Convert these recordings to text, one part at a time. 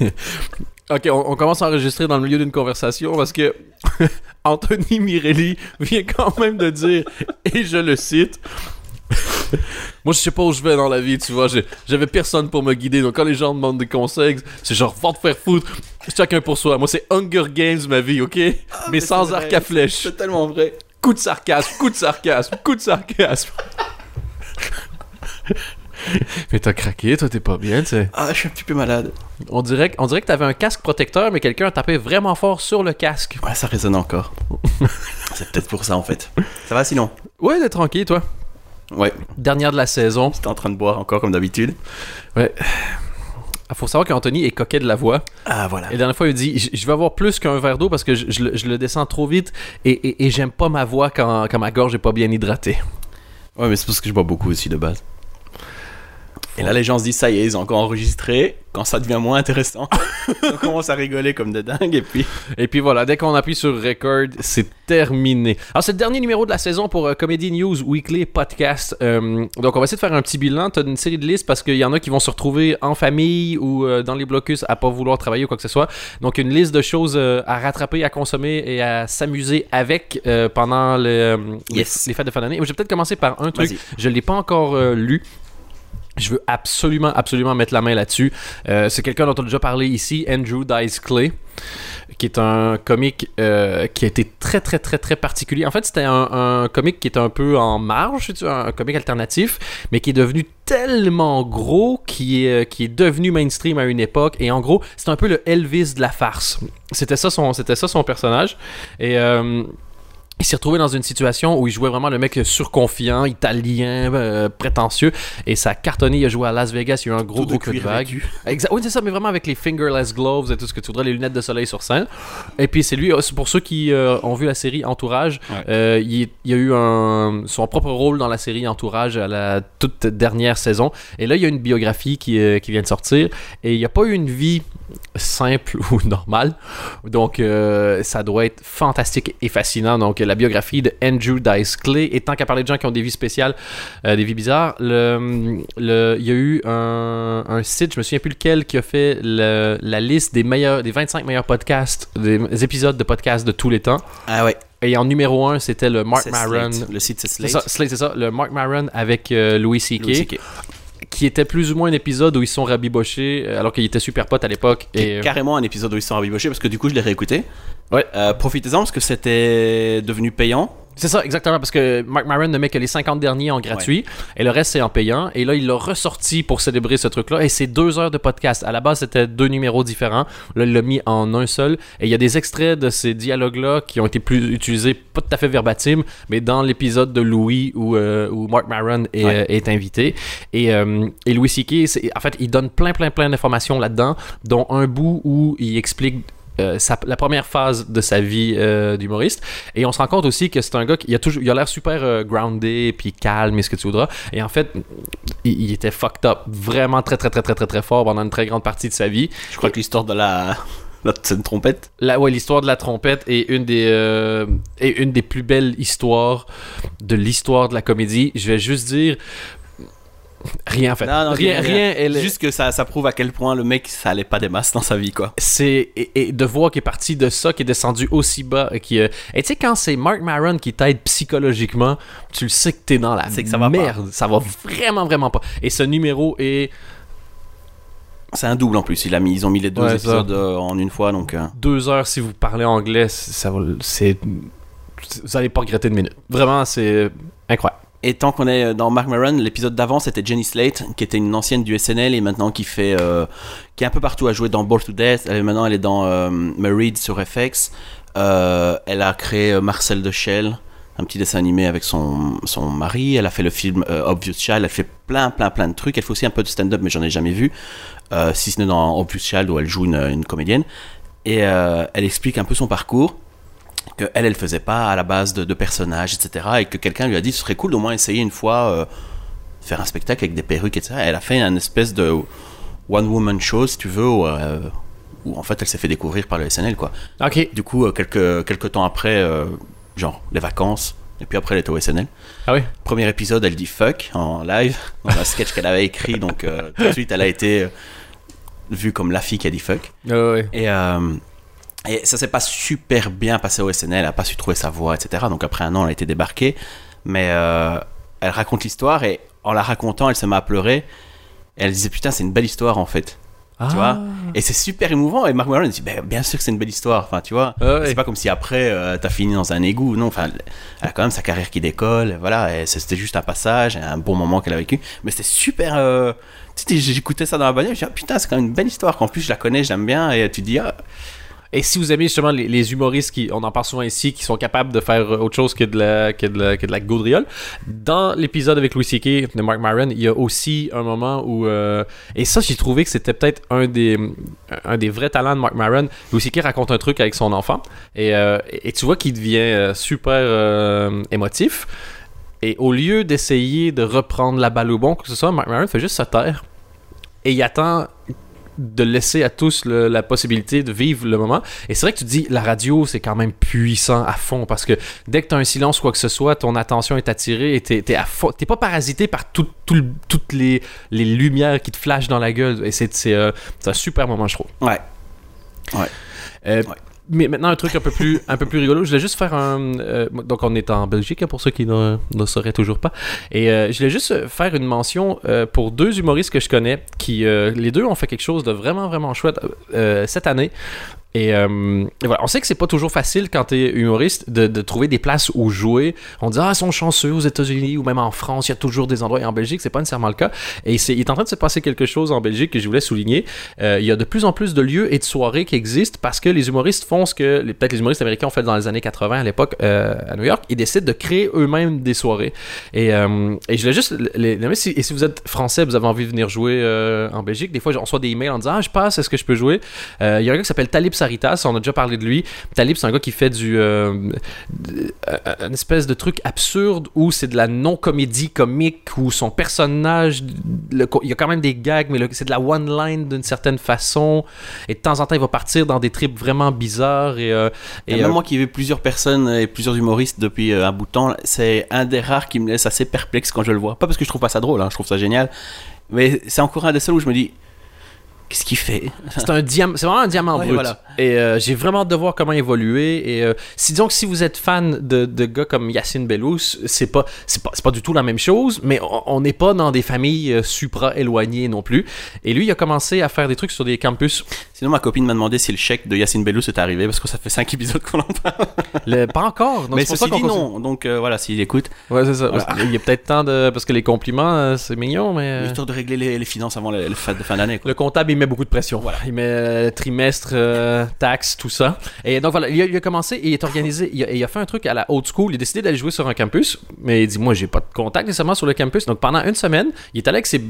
Ok, on, on commence à enregistrer dans le milieu d'une conversation parce que Anthony Mirelli vient quand même de dire, et je le cite, Moi, je sais pas où je vais dans la vie, tu vois. J'avais personne pour me guider. Donc, quand les gens demandent des conseils, c'est genre, va te faire foutre. Chacun pour soi. Moi, c'est Hunger Games, ma vie, ok? mais sans c'est arc à flèche. C'est tellement vrai. Coup de sarcasme, coup de sarcasme, coup de sarcasme. mais t'as craqué, toi, t'es pas bien, tu sais. Ah, je suis un petit peu malade. On dirait, que- on dirait que t'avais un casque protecteur, mais quelqu'un a tapé vraiment fort sur le casque. Ouais, ça résonne encore. c'est peut-être pour ça en fait. Ça va sinon Ouais, t'es tranquille, toi. Ouais, Dernière de la saison. t'es en train de boire encore comme d'habitude. Ouais. Ah, Faut savoir qu'Anthony est coquet de la voix. Ah voilà. Et la dernière fois, il dit Je vais avoir plus qu'un verre d'eau parce que je, je le- je le descends trop vite et, et- et j'aime pas ma voix quand, quand ma gorge est pas bien hydratée. Ouais, mais c'est parce que je bois beaucoup aussi de base. Et là, les gens se disent, ça y est, ils ont encore enregistré. Quand ça devient moins intéressant, on commence à rigoler comme des dingues. Et puis, Et puis voilà, dès qu'on appuie sur record, c'est terminé. Alors, c'est le dernier numéro de la saison pour euh, Comedy News Weekly Podcast. Euh, donc, on va essayer de faire un petit bilan. Tu as une série de listes parce qu'il y en a qui vont se retrouver en famille ou euh, dans les blocus à pas vouloir travailler ou quoi que ce soit. Donc, une liste de choses à rattraper, à consommer et à s'amuser avec pendant le, les- les, fêtes de fin d'année. Je vais peut-être commencer par un truc. Je l'ai pas encore lu. Je veux absolument, absolument mettre la main là-dessus. Euh, c'est quelqu'un dont on a déjà parlé ici, Andrew Dice Clay, qui est un comique euh, qui a été très, très, très, très particulier. En fait, c'était un, comique qui est un peu en marge, un comique alternatif, mais qui est devenu tellement gros qui est, qui est devenu mainstream à une époque. Et en gros, c'est un peu le Elvis de la farce. C'était ça son, ça son personnage. Et. euh, il s'est retrouvé dans une situation où il jouait vraiment le mec surconfiant, italien, euh, prétentieux, et ça a cartonné. Il a joué à Las Vegas, il y a eu un gros, Tout gros coup de vague. Exact. Oui, c'est ça, mais vraiment avec les fingerless gloves et tout ce que tu voudrais, les lunettes de soleil sur scène. Et puis c'est lui, euh, pour ceux qui euh, ont vu la série Entourage, Ouais. euh, il, il y a eu un, son propre rôle dans la série Entourage à la toute dernière saison. Et là, il y a une biographie qui, qui vient de sortir, et il n'y a pas eu une vie simple ou normale. Donc, ça doit être fantastique et fascinant. Donc, la biographie de Andrew Dice Clay. Et tant qu'à parler de gens qui ont des vies spéciales, euh, des vies bizarres, le, le- il y a eu un, un site, je me souviens plus lequel, qui a fait le- la liste des meilleurs, des 25 meilleurs podcasts, des épisodes de podcasts de tous les temps. Ah ouais. Et en numéro 1, c'était le Mark Maron. Slate. Le site, c'est C'est Slate. ça, Slate, c'est ça, le Mark Maron avec euh, Louis C.K. Qui était plus ou moins un épisode où ils sont rabibochés euh, alors qu'ils étaient super potes à l'époque. Et euh, carrément un épisode où ils sont rabibochés parce que du coup, je l'ai réécouté. Ouais. Euh, Profitez-en parce que c'était devenu payant. c'est ça, exactement, parce que Mark Maron ne met que les 50 derniers en gratuit et le reste c'est en payant. Et là, il l'a ressorti pour célébrer ce truc-là. Et c'est deux heures de podcast. À la base, c'était deux numéros différents. Là, il l'a mis en un seul. Et il y a des extraits de ces dialogues-là qui ont été plus utilisés, pas tout à fait verbatim, mais dans l'épisode de Louis où, euh, où Mark Maron est, Ouais. euh, est invité. Et, euh, et Louis C.K., en fait, il donne plein, plein, plein d'informations là-dedans, dont un bout où il explique euh, sa- la première phase de sa vie euh, d'humoriste. Et on se rend compte aussi que c'est un gars qui a toujours, il a l'air super euh, groundé, puis calme et ce que tu voudras. Et en fait, il, il était fucked up, vraiment très, très, très, très, très, très fort pendant une très grande partie de sa vie. Je crois que l'histoire de la. la trompette. La, ouais, l'histoire de la trompette est une des euh, est une des plus belles histoires de l'histoire de la comédie. Je vais juste dire rien en fait. Non, non, rien, rien. elle Juste que ça, ça prouve à quel point le mec, ça allait pas des masses dans sa vie, quoi. c'est et, et de voir qu'il est parti de ça, qui est descendu aussi bas, et qui euh, et tu sais quand c'est Mark Maron qui t'aide psychologiquement, tu le sais que t'es dans la que ça va pas. merde, ça va vraiment vraiment pas. Et ce numéro est C'est un double en plus. Il a mis, ils ont mis les deux Ouais, épisodes euh, en une fois, donc. euh, deux heures si vous parlez anglais, ça vous allez pas regretter une minute. Vraiment, c'est incroyable. Et tant qu'on est dans Mark Maron, l'épisode d'avant c'était Jenny Slate, qui était une ancienne du SNL et maintenant qui fait, euh, qui est un peu partout à jouer dans Ball to Death. Elle, maintenant elle est dans euh, Married sur FX. Euh, elle a créé euh, Marcel de Shell, un petit dessin animé avec son, son mari. Elle a fait le film euh, Obvious Child. Elle fait plein plein plein de trucs. Elle fait aussi un peu de stand-up, mais j'en ai jamais vu, euh, si ce n'est dans Obvious Child où elle joue une, comédienne. Et euh, elle explique un peu son parcours que elle elle faisait pas à la base de, de personnages etc et que quelqu'un lui a dit ce serait cool d'au moins essayer une fois euh, faire un spectacle avec des perruques etc elle a fait un espèce de one woman show si tu veux où, euh, où en fait elle s'est fait découvrir par le SNL quoi Ok. du coup euh, quelques quelques temps après euh, genre les vacances et puis après elle était au SNL Ah oui. premier épisode elle dit fuck en live dans un sketch qu'elle avait écrit donc tout de suite elle a été euh, vu comme la fille qui a dit fuck. Ouais, ouais. Et, euh, et ça s'est pas super bien passé au SNL, elle a pas su trouver sa voix, etc. Donc après un an, elle a été débarquée. Mais euh, elle raconte l'histoire et en la racontant, elle se met à pleurer. Et elle disait putain, c'est une belle histoire en fait. Ah. Tu vois Et c'est super émouvant. Et Mark Maron dit ben, bien sûr que c'est une belle histoire. Enfin, tu vois. Ah ouais. C'est pas comme si après euh, t'as fini dans un égout. Non, enfin, elle a quand même sa carrière qui décolle. et Voilà, et c'était juste un passage, un bon moment qu'elle a vécu. Mais c'était super. euh, tu sais, j'écoutais ça dans la bagnole. Je dis, ah, putain, c'est quand même une belle histoire. Qu'en plus, je la connais, je l'aime bien. Et tu te dis, ah, Et si vous aimez justement les, humoristes qui, on en parle souvent ici, qui sont capables de faire euh, autre chose que de la, que de la, que de la gaudriole, dans l'épisode avec Louis C.K. de Mark Maron, il y a aussi un moment où, euh, et ça j'ai trouvé que c'était peut-être un des, un des vrais talents de Mark Maron. Louis C.K. raconte un truc avec son enfant, et, euh, et tu vois qu'il devient super émotif. Et au lieu d'essayer de reprendre la balle au bon, que ce soit, Mark Maron fait juste se taire. Et il attend de laisser à tous le- la possibilité de vivre le moment. Et c'est vrai que tu dis, la radio, c'est quand même puissant à fond parce que dès que tu as un silence, quoi que ce soit, ton attention est attirée et t'es, t'es à fond. T'es pas parasité par tout- tout le- toutes les, les lumières qui te flashent dans la gueule. Et c'est, c'est, euh, c'est un super moment, je trouve. ouais. Euh, Ouais. Mais maintenant, un truc un peu plus, un peu plus rigolo. Je voulais juste faire un. euh, donc, on est en Belgique, hein, pour ceux qui ne, ne sauraient toujours pas. Et euh, je voulais juste faire une mention euh, pour deux humoristes que je connais qui, les deux, ont fait quelque chose de vraiment, vraiment chouette cette année. Et, euh, et voilà, on sait que c'est pas toujours facile quand t'es humoriste de, trouver des places où jouer. On dit ah ils sont chanceux aux États-Unis ou même en France, il y a toujours des endroits. Et en Belgique, c'est pas nécessairement le cas. Et il est en train de se passer quelque chose en Belgique que je voulais souligner. Euh, il y a de plus en plus de lieux et de soirées qui existent parce que les humoristes font ce que peut-être les humoristes américains ont fait dans les années 80 à l'époque euh, à New York. Ils décident de créer eux-mêmes des soirées. Et, je voulais juste si, et si vous êtes français, vous avez envie de venir jouer en Belgique, des fois on reçoit des emails en disant ah je passe, est-ce que je peux jouer? Il y a un gars qui s'appelle Talib Saritas, on a déjà parlé de lui. Talib c'est un gars qui fait du euh, euh, une espèce de truc absurde où c'est de la non-comédie comique où son personnage le il y a quand même des gags mais c'est de la one line d'une certaine façon et de temps en temps il va partir dans des trips vraiment bizarres et, euh, Et, et, même euh, moi qui ai vu plusieurs personnes et plusieurs humoristes depuis euh, un bout de temps, c'est un des rares qui me laisse assez perplexe quand je le vois. Pas parce que je trouve pas ça drôle, hein, je trouve ça génial, mais c'est encore un des seuls où je me dis, qu'est-ce qu'il fait? C'est un diamant, c'est vraiment un diamant Ouais, brut. voilà. Et euh, j'ai vraiment hâte de voir comment évoluer. Et euh, si disons que si vous êtes fan de, de gars comme Yacine Bellous, c'est pas, c'est pas, c'est pas du tout la même chose, mais on- n'est pas dans des familles euh, supra éloignées non plus. Et lui, il a commencé à faire des trucs sur des campus. Sinon, ma copine m'a demandé si le chèque de Yacine Bellous est arrivé parce que ça fait 5 épisodes qu'on en parle. Le- pas encore. Donc mais c'est pour ça ceci qu'on dit, non. Donc euh, voilà, s'il écoute, Ouais, c'est ça. Voilà. Il y a peut-être temps de, parce que les compliments, euh, c'est mignon, mais. histoire de régler les, les finances avant le, le fête de fin d'année. Le comptable, il met beaucoup de pression. Voilà. Il met euh, trimestre, euh, tout ça. Et donc voilà, il a, commencé, il est organisé, il a, il a fait un truc à la old school. Il a décidé d'aller jouer sur un campus, mais il dit Moi, j'ai pas de contact nécessairement sur le campus. Donc pendant une semaine, il est allé avec ses.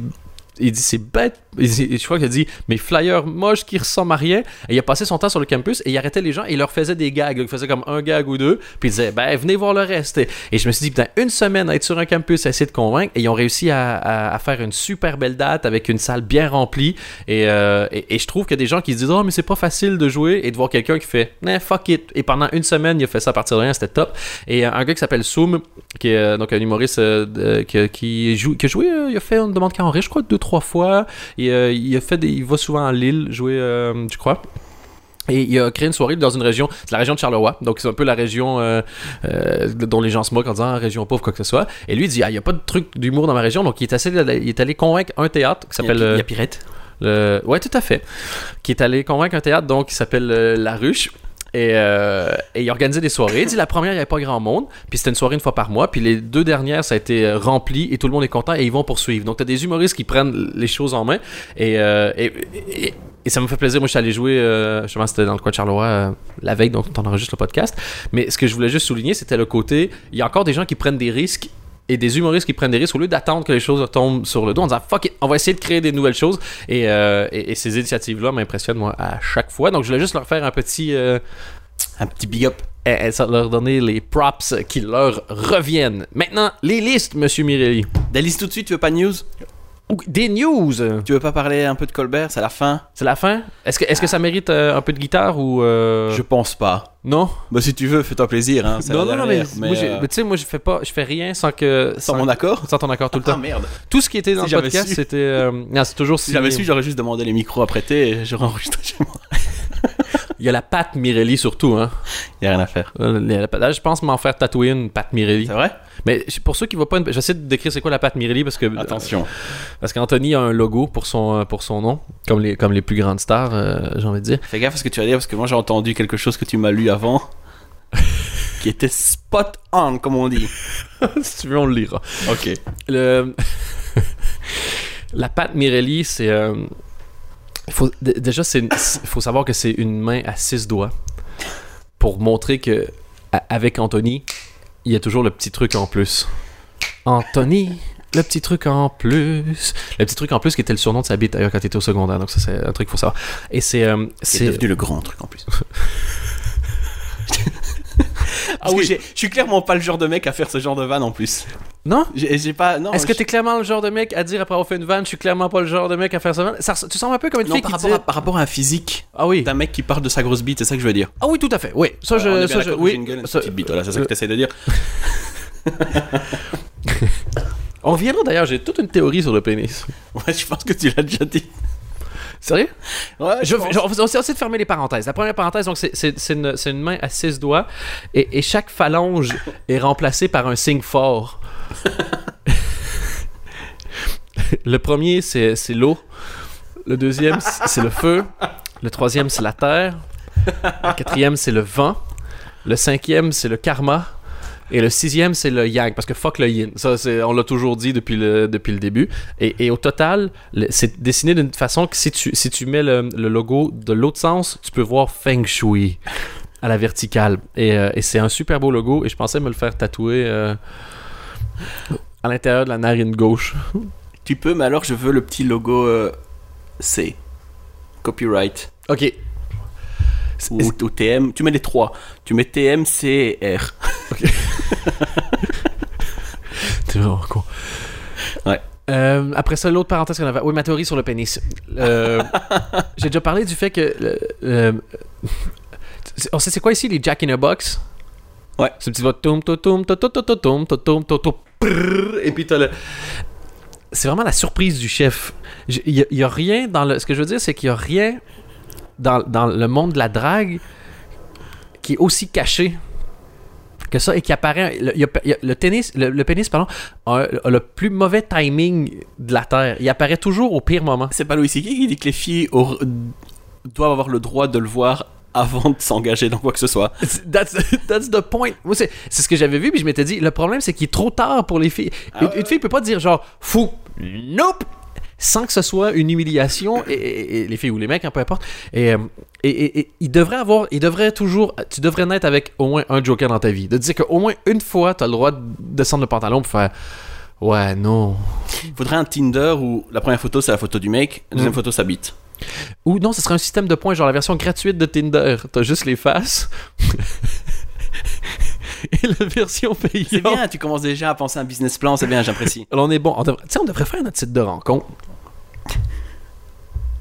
Il dit c'est bête. Je crois qu'il a dit mes flyers moches qui ressemblent à rien. Et il a passé son temps sur le campus et il arrêtait les gens et il leur faisait des gags. Il faisait comme un gag ou deux. Puis il disait ben venez voir le reste. Et, je me suis dit putain une semaine à être sur un campus à essayer de convaincre et ils ont réussi à, faire une super belle date avec une salle bien remplie. Et, euh, et, et je trouve a des gens qui se disent oh mais c'est pas facile de jouer et de voir quelqu'un qui fait nah, fuck it. Et pendant une semaine il a fait ça à partir de rien. C'était top. Et euh, un gars qui s'appelle Soum qui est euh, donc un humoriste euh, qui, joue qui a joué il a fait une demande carré je crois deux trois fois et euh, il a fait des- il va souvent à Lille jouer euh, je crois? Et il a créé une soirée dans une région, c'est la région de Charleroi, donc c'est un peu la région euh, euh, dont les gens se moquent en disant ah, région pauvre, quoi que ce soit. Et lui il dit ah, il n'y a pas de truc d'humour dans ma région, donc il est, assez, il est allé convaincre un théâtre qui s'appelle. il y a Pirette. le... Ouais, tout à fait. Qui est allé convaincre un théâtre donc qui s'appelle euh, La Ruche. Et, euh, et il organisait des soirées. Il dit la première, il n'y avait pas grand monde. Puis c'était une soirée une fois par mois. Puis les deux dernières, ça a été euh, rempli et tout le monde est content et ils vont poursuivre. Donc tu as des humoristes qui prennent les choses en main. Et, euh, et, et- ça me fait plaisir. Moi, je suis allé jouer, euh, justement, c'était dans le coin de Charleroi euh, la veille, donc on enregistre le podcast. Mais ce que je voulais juste souligner, c'était le côté il y a encore des gens qui prennent des risques et des humoristes qui prennent des risques au lieu d'attendre que les choses tombent sur le dos en disant fuck it, on va essayer de créer des nouvelles choses. Et, euh, ces initiatives-là m'impressionnent, moi, à chaque fois. Donc, je voulais juste leur faire un petit. euh, Un petit big up. et- ça leur donner les props qui leur reviennent. Maintenant, les listes, monsieur Mirelli. Des listes tout de suite, tu veux pas de news? Des news! Tu veux pas parler un peu de Colbert? C'est la fin? C'est la fin? Est-ce que, est que ça mérite euh, un peu de guitare ou. euh, Je pense pas. Non? Bah si tu veux, fais-toi plaisir. Hein, Non, non, non, mais, euh, mais tu sais, moi, je fais pas, je fais rien sans que. sans mon accord? sans ton accord tout le Ah temps. merde. Tout ce qui était dans Si le podcast, c'était. non, c'est toujours Si j'avais su, j'aurais juste demandé les micros à prêter et j'aurais enregistré chez moi. Il y a la patte Mirelli surtout, hein. Y a rien à faire. Il Là, je pense m'en faire tatouer une patte Mirelli. C'est vrai? Mais pour ceux qui voient pas, une... j'essaie de décrire c'est quoi la patte Mirelli parce que Attention. parce qu'Anthony a un logo pour son euh, pour son nom, comme les comme les plus grandes stars, euh, j'ai envie de dire. Fais gaffe à ce que tu vas dire parce que moi j'ai entendu quelque chose que tu m'as lu avant qui était spot on comme on dit. si tu veux, on le lira. Ok. Le... la patte Mirelli, c'est. euh, faut... Déjà, il faut savoir que c'est une main à six doigts pour montrer que avec Anthony, il y a toujours le petit truc en plus. Anthony, le petit truc en plus. Le petit truc en plus qui était le surnom de sa bite d'ailleurs quand il était au secondaire. Donc, ça, c'est un truc qu'il faut savoir. Et c'est. euh, C'est c'est devenu le grand truc en plus. Ah oui. je suis clairement pas le genre de mec à faire ce genre de vanne en plus. Non? J'ai pas. Est-ce que je- t'es clairement le genre de mec à dire après avoir fait une vanne, je suis clairement pas le genre de mec à faire ça? ça res- tu sembles un peu comme une Non, fille par qui rapport, dit- à, par rapport à un physique Ah oui. d'un mec qui parle de sa grosse bite, c'est ça que je veux dire. Ah oui, tout à fait. Oui, ça je, On est bien ça, je- oui. une gueule et une ça- petite bite, voilà, c'est ça que t'essayes de dire. On reviendra d'ailleurs, j'ai toute une théorie sur le pénis. Ouais, je pense que tu l'as déjà dit. Sérieux? Ouais, Je, pense. je- on va essayer de fermer les parenthèses. La première parenthèse, donc c'est, une, une main à six doigts et, et chaque phalange est remplacée par un signe fort. le premier, c'est, l'eau. Le deuxième, c'est le feu. Le troisième, c'est la terre. Le quatrième, c'est le vent. Le cinquième, c'est le karma. Et le sixième, c'est le yang, parce que fuck le yin. Ça, on l'a toujours dit depuis le, depuis le début. Et, et au total, c'est dessiné d'une façon que si tu, si tu mets le, le logo de l'autre sens, tu peux voir Feng Shui à la verticale. Et, euh, et c'est un super beau logo. Et je pensais me le faire tatouer euh, à l'intérieur de la narine gauche. Tu peux, mais alors je veux le petit logo euh, C. Copyright. Ok. Ou, ou TM. Tu mets les trois. Tu mets TM, C et R. T'es vraiment con. Après ça, l'autre parenthèse qu'on avait. Oui, ma théorie sur le pénis. J'ai déjà parlé du fait que. On sait c'est quoi ici les Jack in a Box Ouais. C'est une petite et puis t'as le. C'est vraiment la surprise du chef. Il y, a rien dans le. Ce que je veux dire, c'est qu'il y a rien dans, dans le monde de la drague qui est aussi caché que ça et qui apparaît. Le, il a- le tennis, le, le pénis, pardon, a, a le plus mauvais timing de la terre. Il apparaît toujours au pire moment. C'est pas Louis C.K. qui dit que les filles doivent avoir le droit de le voir avant de s'engager dans quoi que ce soit. That's, that's the point. Moi, c'est, ce que j'avais vu, puis je m'étais dit, le problème, c'est qu'il est trop tard pour les filles. Ah une, une fille peut pas dire genre, fou, nope, sans que ce soit une humiliation, et, et- et les filles ou les mecs, hein, peu importe. Et, euh, et, il devrait avoir, il devrait toujours, tu devrais naître avec au moins un joker dans ta vie. De dire qu'au moins une fois, tu as le droit de descendre le pantalon pour faire, ouais, non. Il faudrait un Tinder où la première photo c'est la photo du mec, la deuxième Mm. photo sa bite. Ou non, ce serait un système de points, genre la version gratuite de Tinder. T'as juste les faces. et la version payante. C'est bien, tu commences déjà à penser à un business plan, c'est bien, j'apprécie. Alors on est bon. Tu sais, on devrait faire notre site de rencontre.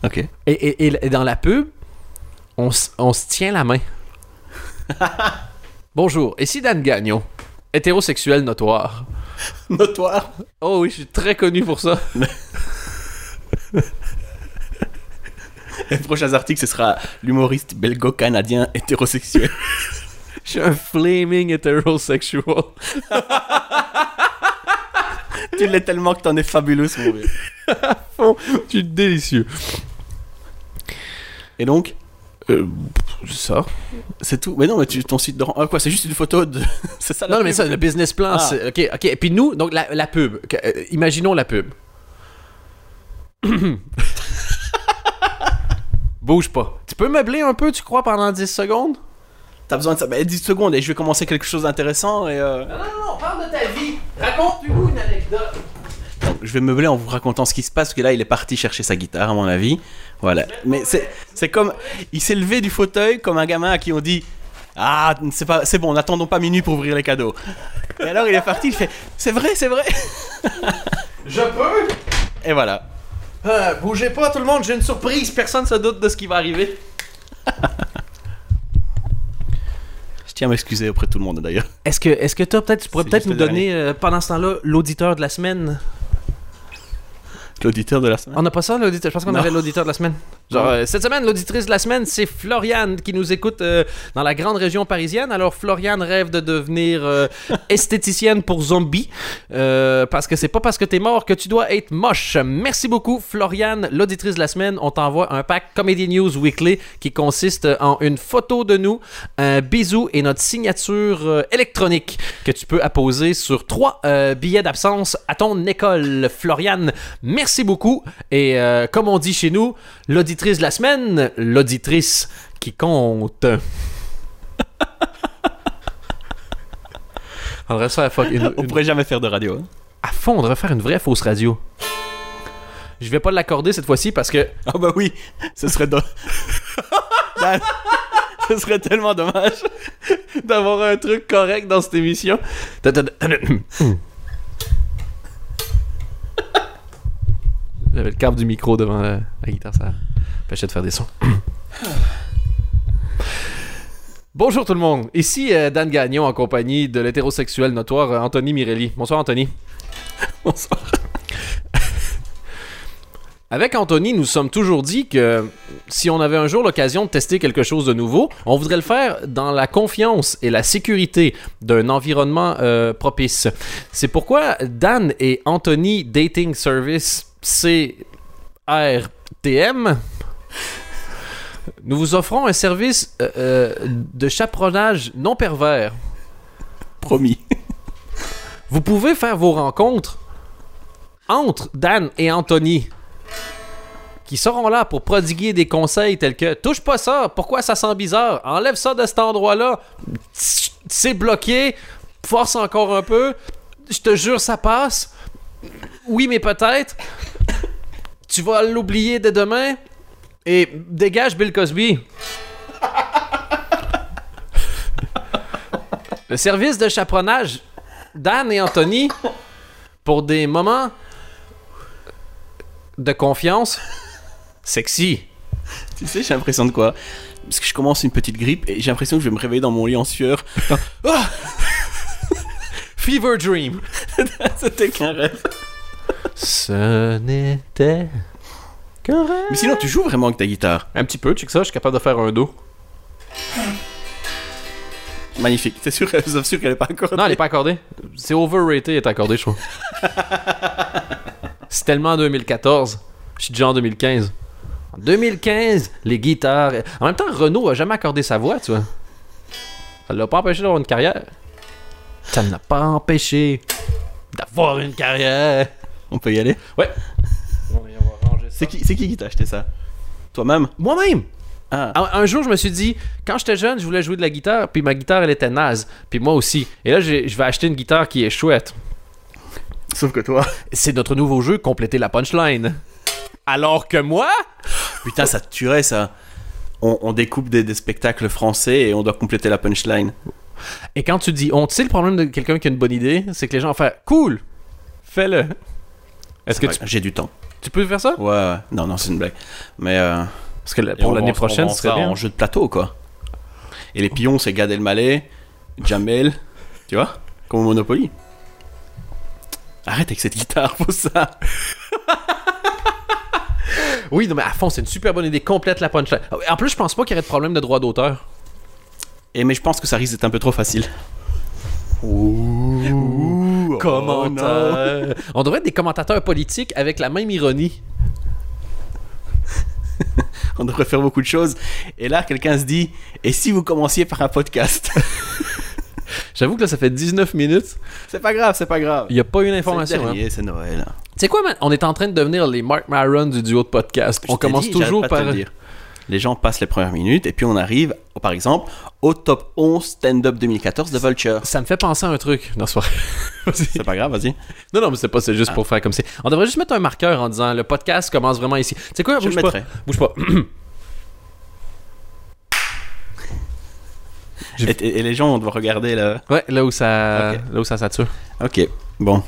Ok. Et, et- et- et dans la pub, on, on se tient la main. Bonjour, ici Dan Gagnon, hétérosexuel notoire. Notoire? Oh oui, je suis très connu pour ça. Les prochains articles, ce sera l'humoriste belgo-canadien hétérosexuel. Suis un flaming hétérosexual. tu l'es tellement que t'en es fabuleux, mon vieux. Je suis délicieux. Et donc, Euh, ça. c'est tout. Mais non, mais tu, ton site de ah, quoi, c'est juste une photo de. c'est ça la Non, mais ça, le business plan, Ah. Ok, ok. Et puis nous, donc la, la pub. Euh, imaginons la pub. Bouge pas. Tu peux meubler un peu, tu crois, pendant 10 secondes? T'as besoin de ça. Ben, 10 secondes et je vais commencer quelque chose d'intéressant et. euh, Non, non, non, parle de ta vie. Raconte-nous une anecdote. Donc, je vais meubler en vous racontant ce qui se passe, parce que là, il est parti chercher sa guitare, à mon avis. Voilà. Mais c'est, c'est comme. Il s'est levé du fauteuil comme un gamin à qui on dit Ah, c'est, pas, c'est bon, n'attendons pas minuit pour ouvrir les cadeaux. Et alors, il est parti, il fait C'est vrai, c'est vrai. Je peux? Et voilà. Euh, bougez pas tout le monde, j'ai une surprise, personne se doute de ce qui va arriver. Tiens à m'excuser auprès de tout le monde d'ailleurs. Est-ce que, est-ce que toi, peut-être, tu pourrais peut-être nous donner, euh, pendant ce temps-là, l'auditeur de la semaine? L'auditeur de la semaine. On n'a pas ça, l'auditeur. Je pense qu'on avait l'auditeur de la semaine. Genre, euh, cette semaine, l'auditrice de la semaine, c'est Floriane qui nous écoute euh, dans la grande région parisienne. Alors, Floriane rêve de devenir euh, esthéticienne pour zombies. parce que c'est pas parce que t'es mort que tu dois être moche. Merci beaucoup, Floriane, l'auditrice de la semaine. On t'envoie un pack Comedy News Weekly qui consiste en une photo de nous, un bisou et notre signature électronique que tu peux apposer sur trois billets d'absence à ton école. Floriane, merci beaucoup. Et euh, comme on dit chez nous, l'auditrice de la semaine, l'auditrice qui compte. on devrait faire fuck, une- On une- pourrait jamais faire de radio. hein. à fond, on devrait faire une vraie fausse radio. Je vais pas l'accorder cette fois-ci parce que Ah bah oui, ce serait do- ce serait tellement dommage. d'avoir un truc correct dans cette émission. J'avais le câble du micro devant la, la guitare, ça empêchait de faire des sons. Bonjour tout le monde, ici euh, Dan Gagnon en compagnie de l'hétérosexuel notoire euh, Anthony Mirelli. Bonsoir Anthony. Bonsoir. Avec Anthony, nous sommes toujours dit que si on avait un jour l'occasion de tester quelque chose de nouveau, on voudrait le faire dans la confiance et la sécurité d'un environnement euh, propice. C'est pourquoi Dan et Anthony Dating Service CRTM nous vous offrons un service euh, euh, de chaperonnage non pervers. Promis. Vous pouvez faire vos rencontres entre Dan et Anthony qui seront là pour prodiguer des conseils tels que touche pas ça, pourquoi ça sent bizarre, enlève ça de cet endroit-là, c'est bloqué, force encore un peu, je te jure ça passe, oui mais peut-être, tu vas l'oublier dès demain? Et dégage Bill Cosby. Le service de chaperonnage Dan et Anthony pour des moments de confiance sexy. Tu sais, j'ai l'impression de quoi? Parce que je commence une petite grippe et j'ai l'impression que je vais me réveiller dans mon lit en sueur. Fever Dream. C'était qu'un rêve. Ce n'était qu'un rêve. Mais sinon, tu joues vraiment avec ta guitare. Un petit peu, tu sais que ça, je suis capable de faire un do. Magnifique. T'es sûr, vous êtes sûr qu'elle est pas encore. Non, elle est pas accordée. C'est overrated, elle est accordée, je trouve. C'est tellement en 2014. Je suis déjà en 2015. En 2015, les guitares. En même temps, Renault a jamais accordé sa voix, tu vois. Ça l'a pas empêché d'avoir une carrière. Ça ne l'a pas empêché d'avoir une carrière. On peut y aller. Ouais. C'est qui, c'est qui qui t'a acheté ça? Toi-même? Moi-même. Ah. Un, un jour, je me suis dit, quand j'étais jeune, je voulais jouer de la guitare, puis ma guitare, elle était naze. Puis moi aussi. Et là, j'ai- je vais acheter une guitare qui est chouette. Sauf que toi. C'est notre nouveau jeu, compléter la punchline. Alors que moi, Putain, ça te tuerait ça. On, on découpe des, des spectacles français et on doit compléter la punchline. Et quand tu dis on, tu sais le problème de quelqu'un qui a une bonne idée, c'est que les gens faire cool, fais-le. Est-ce que tu, J'ai du temps. tu peux faire ça? Ouais, ouais. Non, non, c'est une blague. Mais. euh, Parce que la- pour l'année prochaine, ce vend serait ça bien. en jeu de plateau, quoi. Et les pions, c'est Gad Elmaleh, Jamel. Tu vois Comme au Monopoly. Arrête avec cette guitare, pour ça. Oui, non mais à fond, c'est une super bonne idée, complète la punchline. Ah En plus, je pense pas qu'il y aurait de problème de droit d'auteur. Et mais je pense que ça risque d'être un peu trop facile. Ouh, Commentaire. On devrait être des commentateurs politiques avec la même ironie. On devrait faire beaucoup de choses. Et là, quelqu'un se dit Et si vous commenciez par un podcast? J'avoue que là, ça fait 19 minutes. C'est pas grave, c'est pas grave. Il n'y a pas une C'est le information. hein. c'est Noël. Tu sais quoi, man? On est en train de devenir les Mark Maron du duo de podcast. Je On commence dit, toujours te par. le dire. Les gens passent les premières minutes et puis on arrive, par exemple, au top 11 stand-up 2014 de Vulture. Ça me fait penser à un truc. Non, c'est pas vrai. C'est pas grave, vas-y. Non, non, mais c'est pas, c'est Ah. juste pour faire comme c'est. On devrait juste mettre un marqueur en disant le podcast commence vraiment ici. Tu sais quoi, Je le bouge pas. Bouge pas. Et, les gens, on doit regarder là. ouais, là où ça, Ok. là où ça sature. Ok, bon.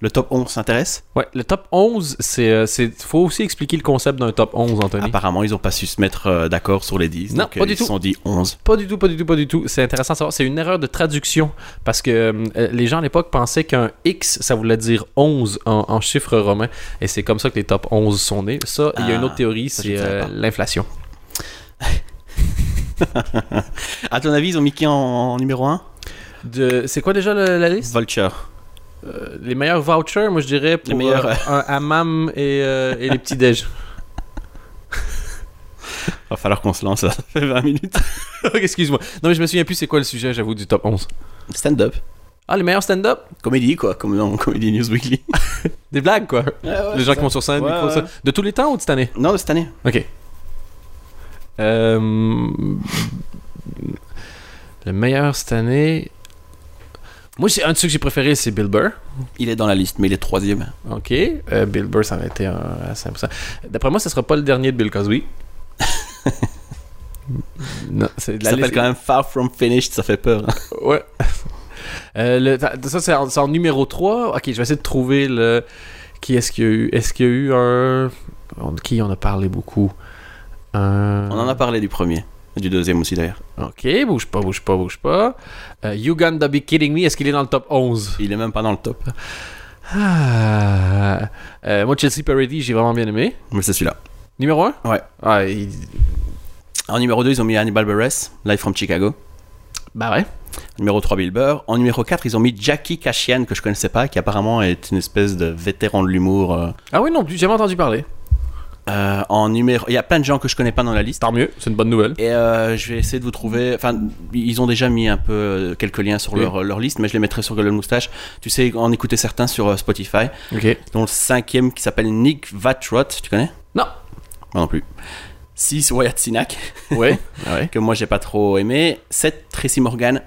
Le top 11 s'intéresse? Ouais, le top 11, c'est. euh, c'est faut aussi expliquer le concept d'un top 11, Anthony. Apparemment, ils ont pas su se mettre euh, d'accord sur les 10. Non, donc, pas euh, du ils tout. se sont dit 11. Pas du tout, pas du tout, pas du tout. C'est intéressant de savoir. C'est une erreur de traduction parce que euh, les gens à l'époque pensaient qu'un X, ça voulait dire 11 en, en chiffre romain. Et c'est comme ça que les top 11 sont nés. Ça, il y a une Ah, autre théorie, ça, je c'est euh, l'inflation. À ton avis, ils ont mis qui en, en numéro 1 De... C'est quoi déjà le- la liste? Vulture. Euh, Les meilleurs vouchers, moi je dirais pour Les meilleurs, euh, un hammam et, euh, et les petits déj. Va falloir qu'on se lance, ça fait 20 minutes. Excuse-moi. Non, mais je me souviens plus c'est quoi le sujet, j'avoue, du top 11. Stand-up. Ah, les meilleurs stand-up? Comédie, quoi, comme dans Comedy News Weekly. Des blagues, quoi. les gens qui vont sur scène, Ouais, micro, ouais. ça. De tous les temps ou de cette année? Non, de cette année. Ok. Le meilleur cette année. Moi, c'est un de ceux que j'ai préféré, c'est Bill Burr. Il est dans la liste, mais il est troisième. Ok. Euh, Bill Burr, ça été un, à 5%. D'après moi, ce sera pas le dernier de Bill Cosby. non, c'est la s'appelle quand même Far From Finished, ça fait peur. hein. Ouais. Euh, le- ça, c'est en, numéro 3. Ok, je vais essayer de trouver le. Qui est-ce qu'il y a eu Est-ce qu'il y a eu un. on- Qui on a parlé beaucoup? On en a parlé du premier. Du deuxième aussi, d'ailleurs. Ok, bouge pas, bouge pas, bouge pas. Euh, you Gonna Be Kidding Me, est-ce qu'il est dans le top 11 Il est même pas dans le top. ah. Euh, Moi, Chelsea Parody, j'ai vraiment bien aimé. Mais c'est celui-là. Numéro 1 Ouais. Ah, il- En numéro 2, ils ont mis Hannibal Buress, Live from Chicago. Bah ouais. Numéro 3, Bill Burr. En numéro 4, ils ont mis Jackie Kashian, que je connaissais pas, qui apparemment est une espèce de vétéran de l'humour. euh. Ah oui, non j'ai jamais entendu parler. Euh, en numéro... Il y a plein de gens que je connais pas dans la liste. Tant mieux, c'est une bonne nouvelle. Et euh, je vais essayer de vous trouver. Enfin, ils ont déjà mis un peu euh, quelques liens sur Oui. leur, leur liste, mais je les mettrai sur Golden Moustache. Tu sais, en écouter certains sur Spotify. Ok. dont le cinquième qui s'appelle Nick Vatrot, tu connais? Non. Moi non plus. 6 Wyatt Sinak, Ouais. ouais. que moi j'ai pas trop aimé. 7 Tracy Morgan,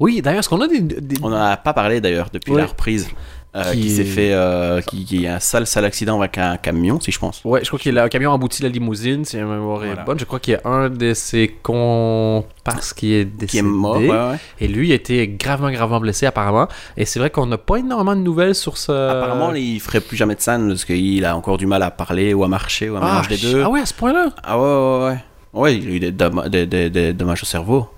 Oui, d'ailleurs, est-ce qu'on a des. des- on en a pas parlé d'ailleurs depuis la reprise. Euh, Qui qui s'est est- fait. euh, qui, qui a un sale, sale accident avec un camion, si je pense. Ouais, je crois qu'il a un camion embouti la limousine, si ma mémoire est bonne. Je crois qu'il y a un de ses comparses qui est décédé. Qui est mort. ouais, ouais. Et lui a été gravement, gravement blessé apparemment. Et c'est vrai qu'on n'a pas énormément de nouvelles sur ce. Apparemment, il ferait plus jamais de scène parce qu'il a encore du mal à parler ou à marcher ou à ah, des deux. ah ouais, à ce point-là? Ah ouais, ouais, ouais. Ouais, il a eu des- des- des dommages au cerveau.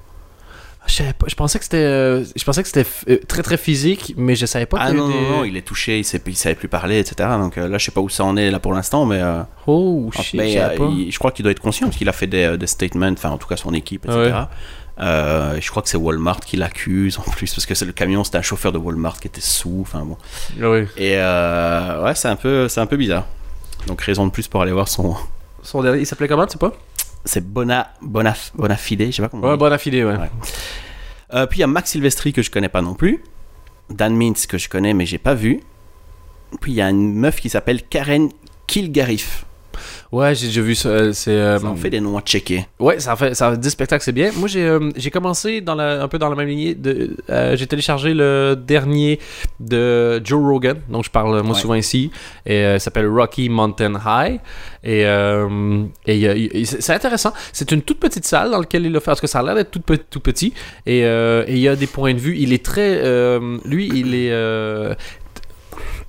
Je, savais pas- je pensais que c'était, euh, je pensais que c'était euh, très très physique, mais je savais pas Ah non, il est touché, il, sait, il savait plus parler, etc. Donc euh, là, je sais pas où ça en est là pour l'instant, mais. Oh shit, mais, je savais pas. il- je crois qu'il doit être conscient parce qu'il a fait des, des statements, enfin en tout cas son équipe, etc. Ouais. Je crois que c'est Walmart qui l'accuse en plus parce que c'est le camion, c'était un chauffeur de Walmart qui était sous, enfin bon. Ah. Et ouais, c'est un peu, c'est un peu bizarre. Donc raison de plus pour aller voir son. Son dernier, il s'appelait comment, tu sais pas? C'est Bona, Bona, Bonafide, je sais pas comment. on Ouais, ouais. Ouais. Euh, puis il y a Max Silvestri que je connais pas non plus, Dan Mintz que je connais mais j'ai pas vu. Puis il y a une meuf qui s'appelle Karen Kilgarif. Ouais, j'ai déjà vu ça. euh, C'est. euh, Ça en fait des noms à checker. Ouais, ça fait, ça fait 10 spectacles, c'est bien. Moi, j'ai euh, j'ai commencé dans la, un peu dans la même lignée. De, euh, j'ai téléchargé le dernier de Joe Rogan, dont je parle moi Ouais. souvent ici. Et il s'appelle Rocky Mountain High. Et, et, il- c'est intéressant. C'est une toute petite salle dans laquelle il a fait. Parce que ça a l'air d'être tout, pe- tout petit. Et, et il y a des points de vue. Il est très. lui, il est.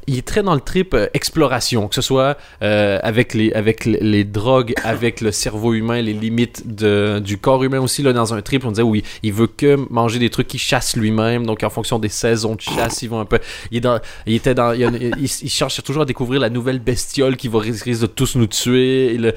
il est très dans le trip euh, exploration, que ce soit euh, avec, les, avec les, les drogues, avec le cerveau humain, les limites de, du corps humain aussi. Là, dans un trip, on disait oui, il veut que manger des trucs qu'il chasse lui-même. Donc, en fonction des saisons de chasse, ils vont un peu. Il, est dans, il était dans. Il, cherche toujours à découvrir la nouvelle bestiole qui va risque risque de tous nous tuer. Il,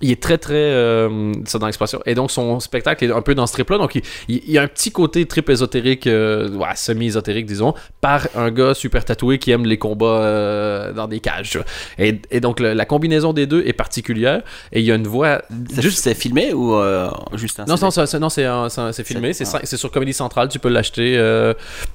il est très, très. Euh, ça dans l'expression. Et donc, son spectacle est un peu dans ce trip-là. Donc, il, y a un petit côté trip ésotérique, ouais, semi-ésotérique, disons, par un gars super tatoué qui aime les combats euh, dans des cages. Et, et donc, le- la combinaison des deux est particulière. Et il y a une voix. C'est Juste. c'est filmé ou euh, juste un Non, non, ça- non, c'est c'est c'est filmé. C'est ah. c'est sur Comédie Centrale. Tu peux l'acheter. euh,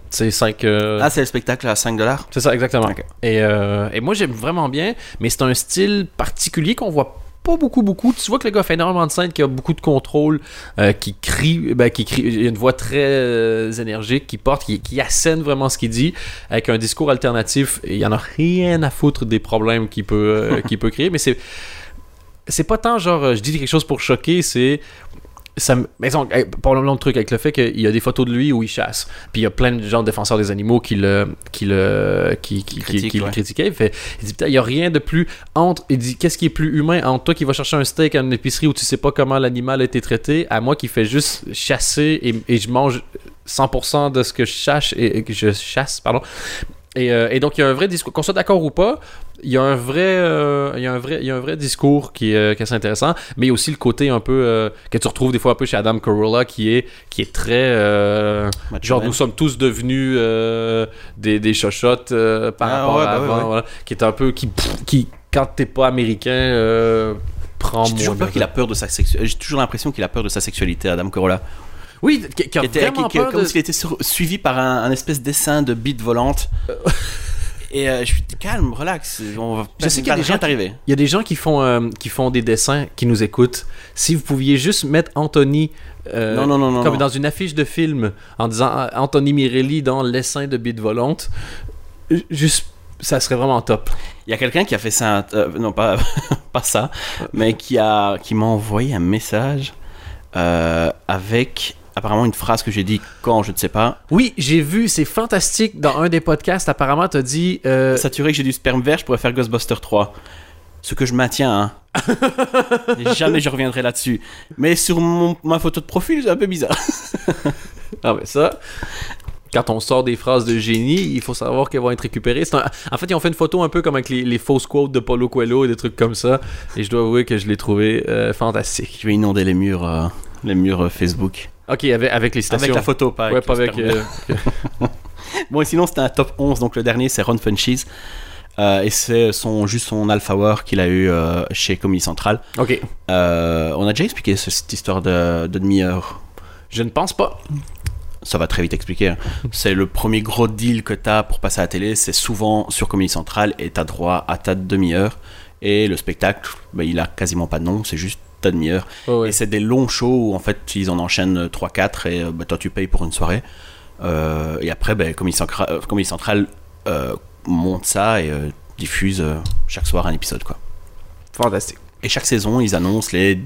c'est 5. Ah, c'est le spectacle à 5 dollars? C'est ça, exactement. Et, euh, et moi, j'aime vraiment bien, mais c'est un style particulier qu'on voit pas beaucoup, beaucoup. Tu vois que le gars fait énormément de scènes, qui a beaucoup de contrôle, euh, qui crie, ben, qui crie, il a une voix très euh, énergique, qui porte, qui, qui assène vraiment ce qu'il dit, avec un discours alternatif. Il y en a rien à foutre des problèmes qu'il peut, euh, qu'il peut créer, mais c'est c'est pas tant genre je dis quelque chose pour choquer, c'est ça me. Mais pour le long truc avec le fait qu'il y a des photos de lui où il chasse. Puis il y a plein de gens défenseurs des animaux qui le. qui le. qui, qui, qui- Critique, qui le ouais. critiquaient. Il, fait, il dit, putain, il y a rien de plus entre. Il dit, qu'est-ce qui est plus humain entre toi qui vas chercher un steak à une épicerie où tu sais pas comment l'animal a été traité, à moi qui fais juste chasser et, et je mange 100% de ce que je chasse et, et que je chasse, pardon. Et, euh, et donc, il y a un vrai discours. Qu'on soit d'accord ou pas, il y a un vrai, euh, il y a un vrai, il y a un vrai discours qui, est, euh, qui est assez intéressant, mais il y a aussi le côté un peu euh, que tu retrouves des fois un peu chez Adam Carolla qui est, qui est très. euh, genre, nous sommes tous devenus des, des chochottes par Ah, rapport ouais, à bah avant, ouais. voilà, qui est un peu. qui, qui quand t'es pas américain, prend J'ai toujours peur qu'il a peur de sa. J'ai toujours l'impression qu'il a peur de sa sexualité, Adam Carolla. Oui, qui, qui a Qui était, vraiment qui- peur comme de- s'il était sur- suivi par un, un espèce dessin de bite volante. Et euh, je suis calme, relax. On va, Je sais qu'il y a des gens qui- t'arriver. Il y a des gens qui font, euh, qui font des dessins, qui nous écoutent. Si vous pouviez juste mettre Anthony euh, Non, non, non, comme dans une affiche de film en disant ah, Anthony Mirelli dans l'essaim de Bite Volante, juste, ça serait vraiment top. Il y a quelqu'un qui a fait ça, non pas, pas ça, mais qui a qui m'a envoyé un message avec apparemment une phrase que j'ai dit quand je ne sais pas. Oui, j'ai vu, c'est fantastique. Dans un des podcasts, apparemment, t'as dit. euh, Saturé que j'ai du sperme vert, je pourrais faire Ghostbuster 3. Ce que je maintiens, hein. Jamais je reviendrai là-dessus. Mais sur mon- ma photo de profil, c'est un peu bizarre. Ah, mais ça. Quand on sort des phrases de génie, il faut savoir qu'elles vont être récupérées. Un- En fait, ils ont fait une photo un peu comme avec les, les fausses quotes de Paulo Coelho et des trucs comme ça. Et je dois avouer que je l'ai trouvé euh, fantastique. Je vais inonder les murs, euh, les murs euh, Facebook. Ok, avec, avec les citations. Avec la photo, pas avec Ouais, pas avec. euh, Bon, et sinon, c'était un top 11. Donc, le dernier, c'est Ron Funchies. Euh, et c'est son, juste son Alpha Hour qu'il a eu euh, chez Comedy Central. Ok. On a déjà expliqué ce- cette histoire de, de demi-heure. Je ne pense pas. Ça va très vite expliquer. hein. C'est le premier gros deal que tu as pour passer à la télé. C'est souvent sur Comedy Central et tu as droit à ta demi-heure. Et le spectacle, bah, il a quasiment pas de nom. C'est juste ta demi-heure. Oh, ouais. Et c'est des longs shows où en fait ils en enchaînent 3-4 et euh, bah, toi tu payes pour une soirée. Euh, et après, bah, Comedy Central, euh, Comedy Central, euh, monte ça et euh, diffuse euh, chaque soir un épisode. quoi. Fantastique. Et chaque saison, ils annoncent les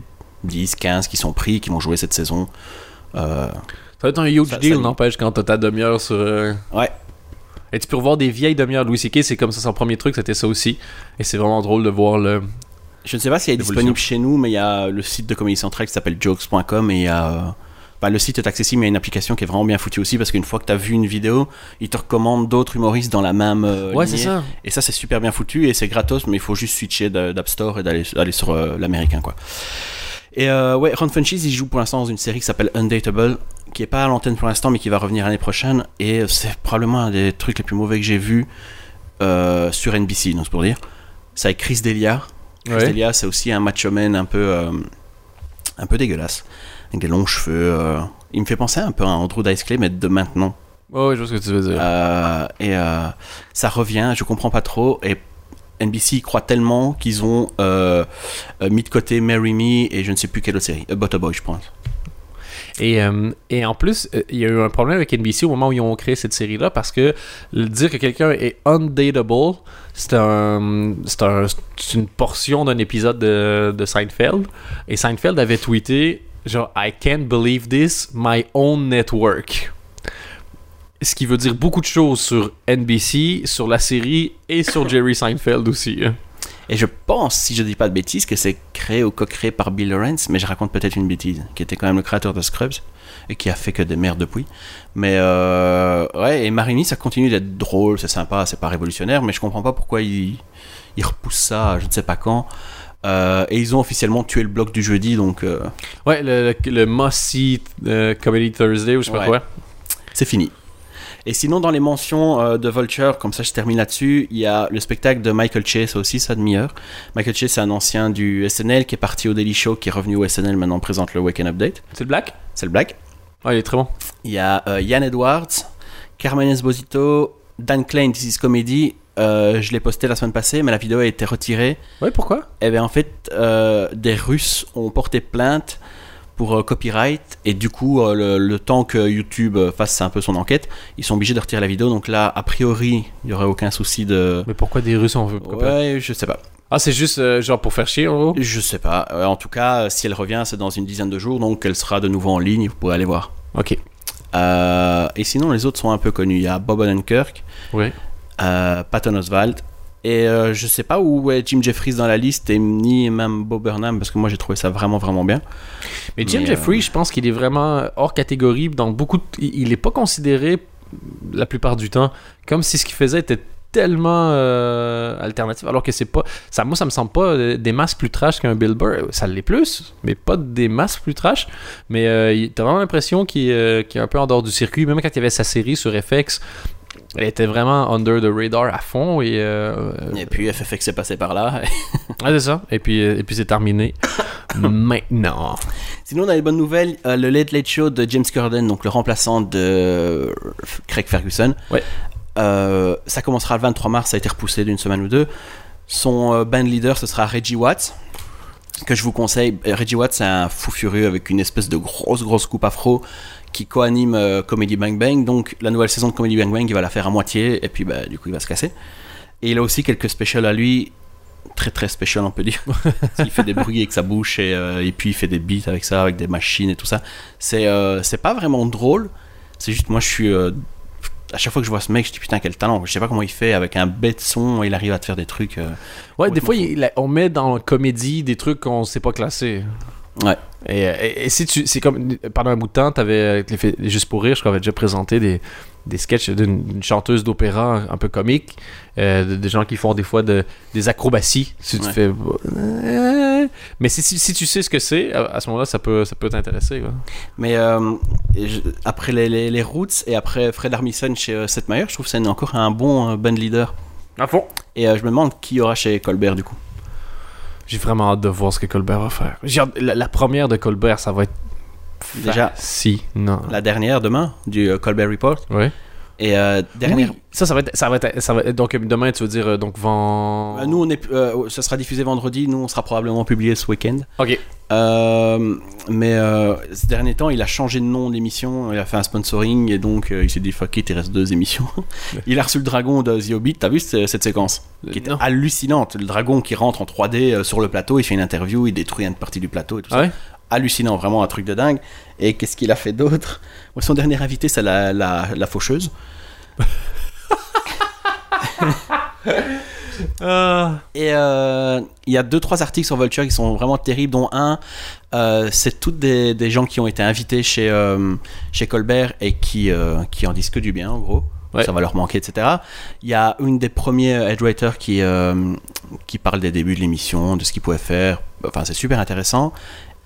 10, 15 qui sont pris, qui vont jouer cette saison. Euh, Ça va être un huge Ça- deal, n'empêche, quand t'as ta demi-heure sur. euh, Ouais. Et tu peux revoir des vieilles demi-heures. Louis C.K., c'est comme ça, son premier truc, c'était ça aussi. Et c'est vraiment drôle de voir le. Je ne sais pas s'il est L'évolution. disponible chez nous, mais il y a le site de Comedy Central qui s'appelle jokes.com et il y a. bah, le site est accessible, mais il y a une application qui est vraiment bien foutue aussi parce qu'une fois que tu as vu une vidéo, il te recommande d'autres humoristes dans la même. euh, Ouais, c'est lignée. ça. Et ça, c'est super bien foutu et c'est gratos, mais il faut juste switcher d'App Store et d'aller aller sur euh, l'américain, quoi. Et euh, ouais, Ron Funchies, il joue pour l'instant dans une série qui s'appelle Undateable, qui est pas à l'antenne pour l'instant, mais qui va revenir l'année prochaine. Et c'est probablement un des trucs les plus mauvais que j'ai vu euh, sur NBC, donc c'est pour dire. C'est avec Chris Delia. Ouais. Delia, c'est aussi un macho man un peu, euh, un peu dégueulasse, avec des longs cheveux. euh. Il me fait penser un peu à Andrew Dice Clay, mais de maintenant. Ouais, ouais, je vois ce que tu veux dire. Euh, et ça revient, je comprends pas trop. Et NBC y croit tellement qu'ils ont mis de côté Marry Me et je ne sais plus quelle autre série. A Boy, je pense. Et, euh, et en plus, euh, il y a eu un problème avec NBC au moment où ils ont créé cette série-là parce que dire que quelqu'un est undateable, c'est un, une portion d'un épisode de, de Seinfeld. Et Seinfeld avait tweeté genre I can't believe this, my own network. Ce qui veut dire beaucoup de choses sur NBC, sur la série et sur Jerry Seinfeld aussi. Et je pense, si je dis pas de bêtises, que c'est créé ou co-créé par Bill Lawrence, mais je raconte peut-être une bêtise, qui était quand même le créateur de Scrubs et qui a fait que des merdes depuis. Mais euh, ouais, et Marini, ça continue d'être drôle, c'est sympa, c'est pas révolutionnaire, mais je comprends pas pourquoi ils il repoussent ça, je ne sais pas quand. Euh, et ils ont officiellement tué le bloc du jeudi, donc euh, Ouais, le, le, le Mossy Comedy Thursday ou je sais pas Ouais. quoi. c'est fini. Et sinon, dans les mentions euh, de Vulture, comme ça je termine là-dessus, il y a le spectacle de Michael Chase aussi, sa demi-heure. Michael Chase, c'est un ancien du SNL qui est parti au Daily Show, qui est revenu au SNL, maintenant présente le Weekend Update. C'est le black? C'est le black. Ouais, il est très bon. Il y a euh, Yann Edwards, Carmen Esposito, Dan Klein, This is Comedy. Euh, je l'ai posté la semaine passée, mais la vidéo a été retirée. Ouais, pourquoi? Et bien en fait, euh, des Russes ont porté plainte pour euh, copyright et du coup, le, le temps que YouTube fasse un peu son enquête, ils sont obligés de retirer la vidéo. Donc là, a priori, il y aurait aucun souci de. Mais pourquoi des Russes on veut Ouais, je sais pas. Ah, c'est juste euh, genre pour faire chier en gros? Je sais pas. Euh, en tout cas, euh, si elle revient, c'est dans une dizaine de jours, donc elle sera de nouveau en ligne. Vous pourrez aller voir. Ok. Euh, et sinon, les autres sont un peu connus. Il y a Bob Odenkirk, Ouais. euh, Patton Oswald. Et euh, je sais pas où est Jim Jeffries dans la liste, et ni même Bob Burnham, parce que moi j'ai trouvé ça vraiment vraiment bien. Mais Jim Mais, euh, je pense qu'il est vraiment hors catégorie. Dans beaucoup de- Il il est pas considéré la plupart du temps comme si ce qu'il faisait était tellement euh, alternatif alors que c'est pas ça moi ça me semble pas euh, des masses plus trash qu'un Bill Burr ça l'est plus mais pas des masses plus trash mais euh, t'as vraiment l'impression qu'il euh, qu'il est un peu en dehors du circuit même quand il y avait sa série sur FX elle était vraiment under the radar à fond et, euh, Et puis FFX est passé par là. ah, c'est ça et puis euh, et puis c'est terminé maintenant Sinon, on a les bonnes nouvelles. euh, le Late Late Show de James Corden, donc le remplaçant de Craig Ferguson. Ouais. Euh, ça commencera le 23 mars, ça a été repoussé d'une semaine ou deux. Son euh, band leader, ce sera Reggie Watts, que je vous conseille. Euh, Reggie Watts, c'est un fou furieux avec une espèce de grosse, grosse coupe afro qui co-anime euh, Comedy Bang Bang. Donc, la nouvelle saison de Comedy Bang Bang, il va la faire à moitié, et puis bah, du coup, il va se casser. Et il a aussi quelques specials à lui, très très special, on peut dire. il fait des bruits avec sa bouche et, euh, et puis il fait des beats avec ça, avec des machines et tout ça. C'est euh, pas vraiment drôle. C'est juste, moi je suis. euh, à chaque fois que je vois ce mec, je dis putain, quel talent. Je sais pas comment il fait avec un bête son, il arrive à te faire des trucs. euh, Ouais, des fois, il- on met dans la comédie des trucs qu'on sait pas classer. Ouais. Et, et- et si tu. C'est comme. Pendant un bout de temps, t'avais. les fait- Juste pour rire, je crois, avait déjà présenté des, des sketchs d'une chanteuse d'opéra un peu comique. euh, de- des gens qui font des fois de, des acrobaties. Si tu Ouais. fais. euh, Mais si, si, si tu sais ce que c'est, à, à ce moment-là, ça peut, ça peut t'intéresser. quoi. Mais euh, je- après les, les, les Roots et après Fred Armisen chez euh, Seth Meyers, je trouve que c'est encore un bon euh, band leader. À fond. Et euh, je me demande qui y aura chez Colbert du coup. J'ai vraiment hâte de voir ce que Colbert va faire. La, la première de Colbert, ça va être. Déjà. Si, non. La dernière demain du euh, Colbert Report. Ouais. Et euh, dernière. Oui, ça, ça va être, ça va être, ça va être- donc demain, tu veux dire, euh, donc vend. Euh, Nous, on est, euh, ça sera diffusé vendredi. Nous, on sera probablement publié ce week-end. Ok. Euh, mais euh, ces derniers temps, il a changé de nom d'émission, il a fait un sponsoring et donc euh, il s'est dit fuck it, il reste deux émissions. il a reçu le dragon de The Hobbit, t'as vu ce- cette séquence? Qui était hallucinante. Le dragon qui rentre en 3D euh, sur le plateau, il fait une interview, il détruit une partie du plateau et tout Ah ça. ouais? Hallucinant, vraiment un truc de dingue. Et qu'est-ce qu'il a fait d'autre? Son dernier invité, c'est la, la, la faucheuse. Et euh, il y a deux trois articles sur Vulture qui sont vraiment terribles, dont un, euh, c'est toutes des, des gens qui ont été invités chez, euh, chez Colbert et qui, qui en disent que du bien, en gros. Ouais. Ça va leur manquer, etc. Il y a une des premiers headwriters qui, euh, qui parle des débuts de l'émission, de ce qu'il pouvait faire. Enfin, c'est super intéressant.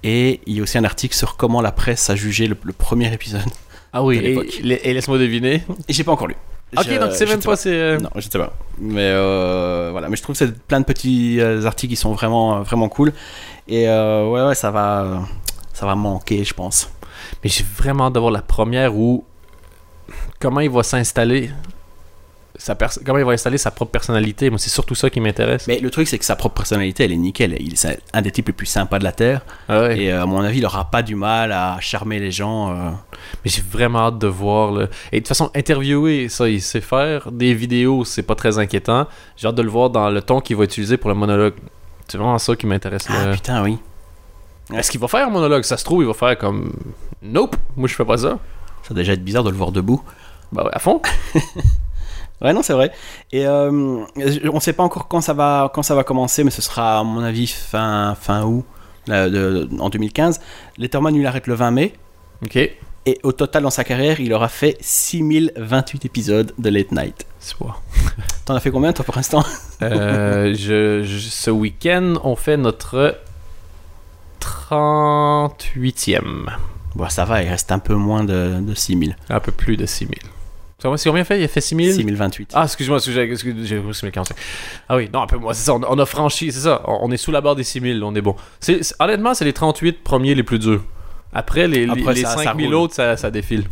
Et il y a aussi un article sur comment la presse a jugé le, le premier épisode. Ah oui, et, laisse-moi deviner. Et j'ai pas encore lu. Ok, Je- donc c'est même pas. c'est, euh, non, je sais pas. Mais euh, voilà, mais je trouve que c'est plein de petits euh, articles qui sont vraiment vraiment cool. Et euh, ouais, ouais, ça va, euh, ça va manquer, je pense. Mais j'ai vraiment hâte d'avoir la première où. Comment il va s'installer. Sa comment il va installer sa propre personnalité? Moi, c'est surtout ça qui m'intéresse. Mais le truc, c'est que sa propre personnalité, elle est nickel. Il c'est un des types les plus sympas de la terre. Ah ouais. Et euh, à mon avis, il aura pas du mal à charmer les gens. euh. Mais j'ai vraiment hâte de voir. Là. Et de toute façon, interviewer, ça, il sait faire. Des vidéos, c'est pas très inquiétant. J'ai hâte de le voir dans le ton qu'il va utiliser pour le monologue. C'est vraiment ça qui m'intéresse. Ah là. putain, oui. Est-ce qu'il va faire un monologue? Ça se trouve, il va faire comme. Nope, moi je fais pas ça. Ça va déjà être bizarre de le voir debout. Bah ouais, à fond. Ouais, non, c'est vrai. Et euh, on sait pas encore quand ça va quand ça va commencer, mais ce sera à mon avis fin fin août de- en 2015. Letterman il arrête le 20 mai. Ok. Et au total, dans sa carrière, il aura fait 6028 épisodes de Late Night. C'est. T'en as fait combien, toi, pour l'instant? Euh, je, je- ce week-end, on fait notre 38e. Bon, ça va, il reste un peu moins de, de 6000. Un peu plus de 6000. C'est combien- c'est combien fait? Il a fait 6000 6028. Ah, excuse-moi, excuse- excuse- j'ai j'ai 6045. Ah oui, non, un peu moins, c'est ça, on, on a franchi, c'est ça, on, on est sous la barre des 6000, on est bon. Honnêtement, c'est les 38 premiers les plus durs. Après, les, les- Après, les ça- ça 5000 roule. autres, ça, ça défile.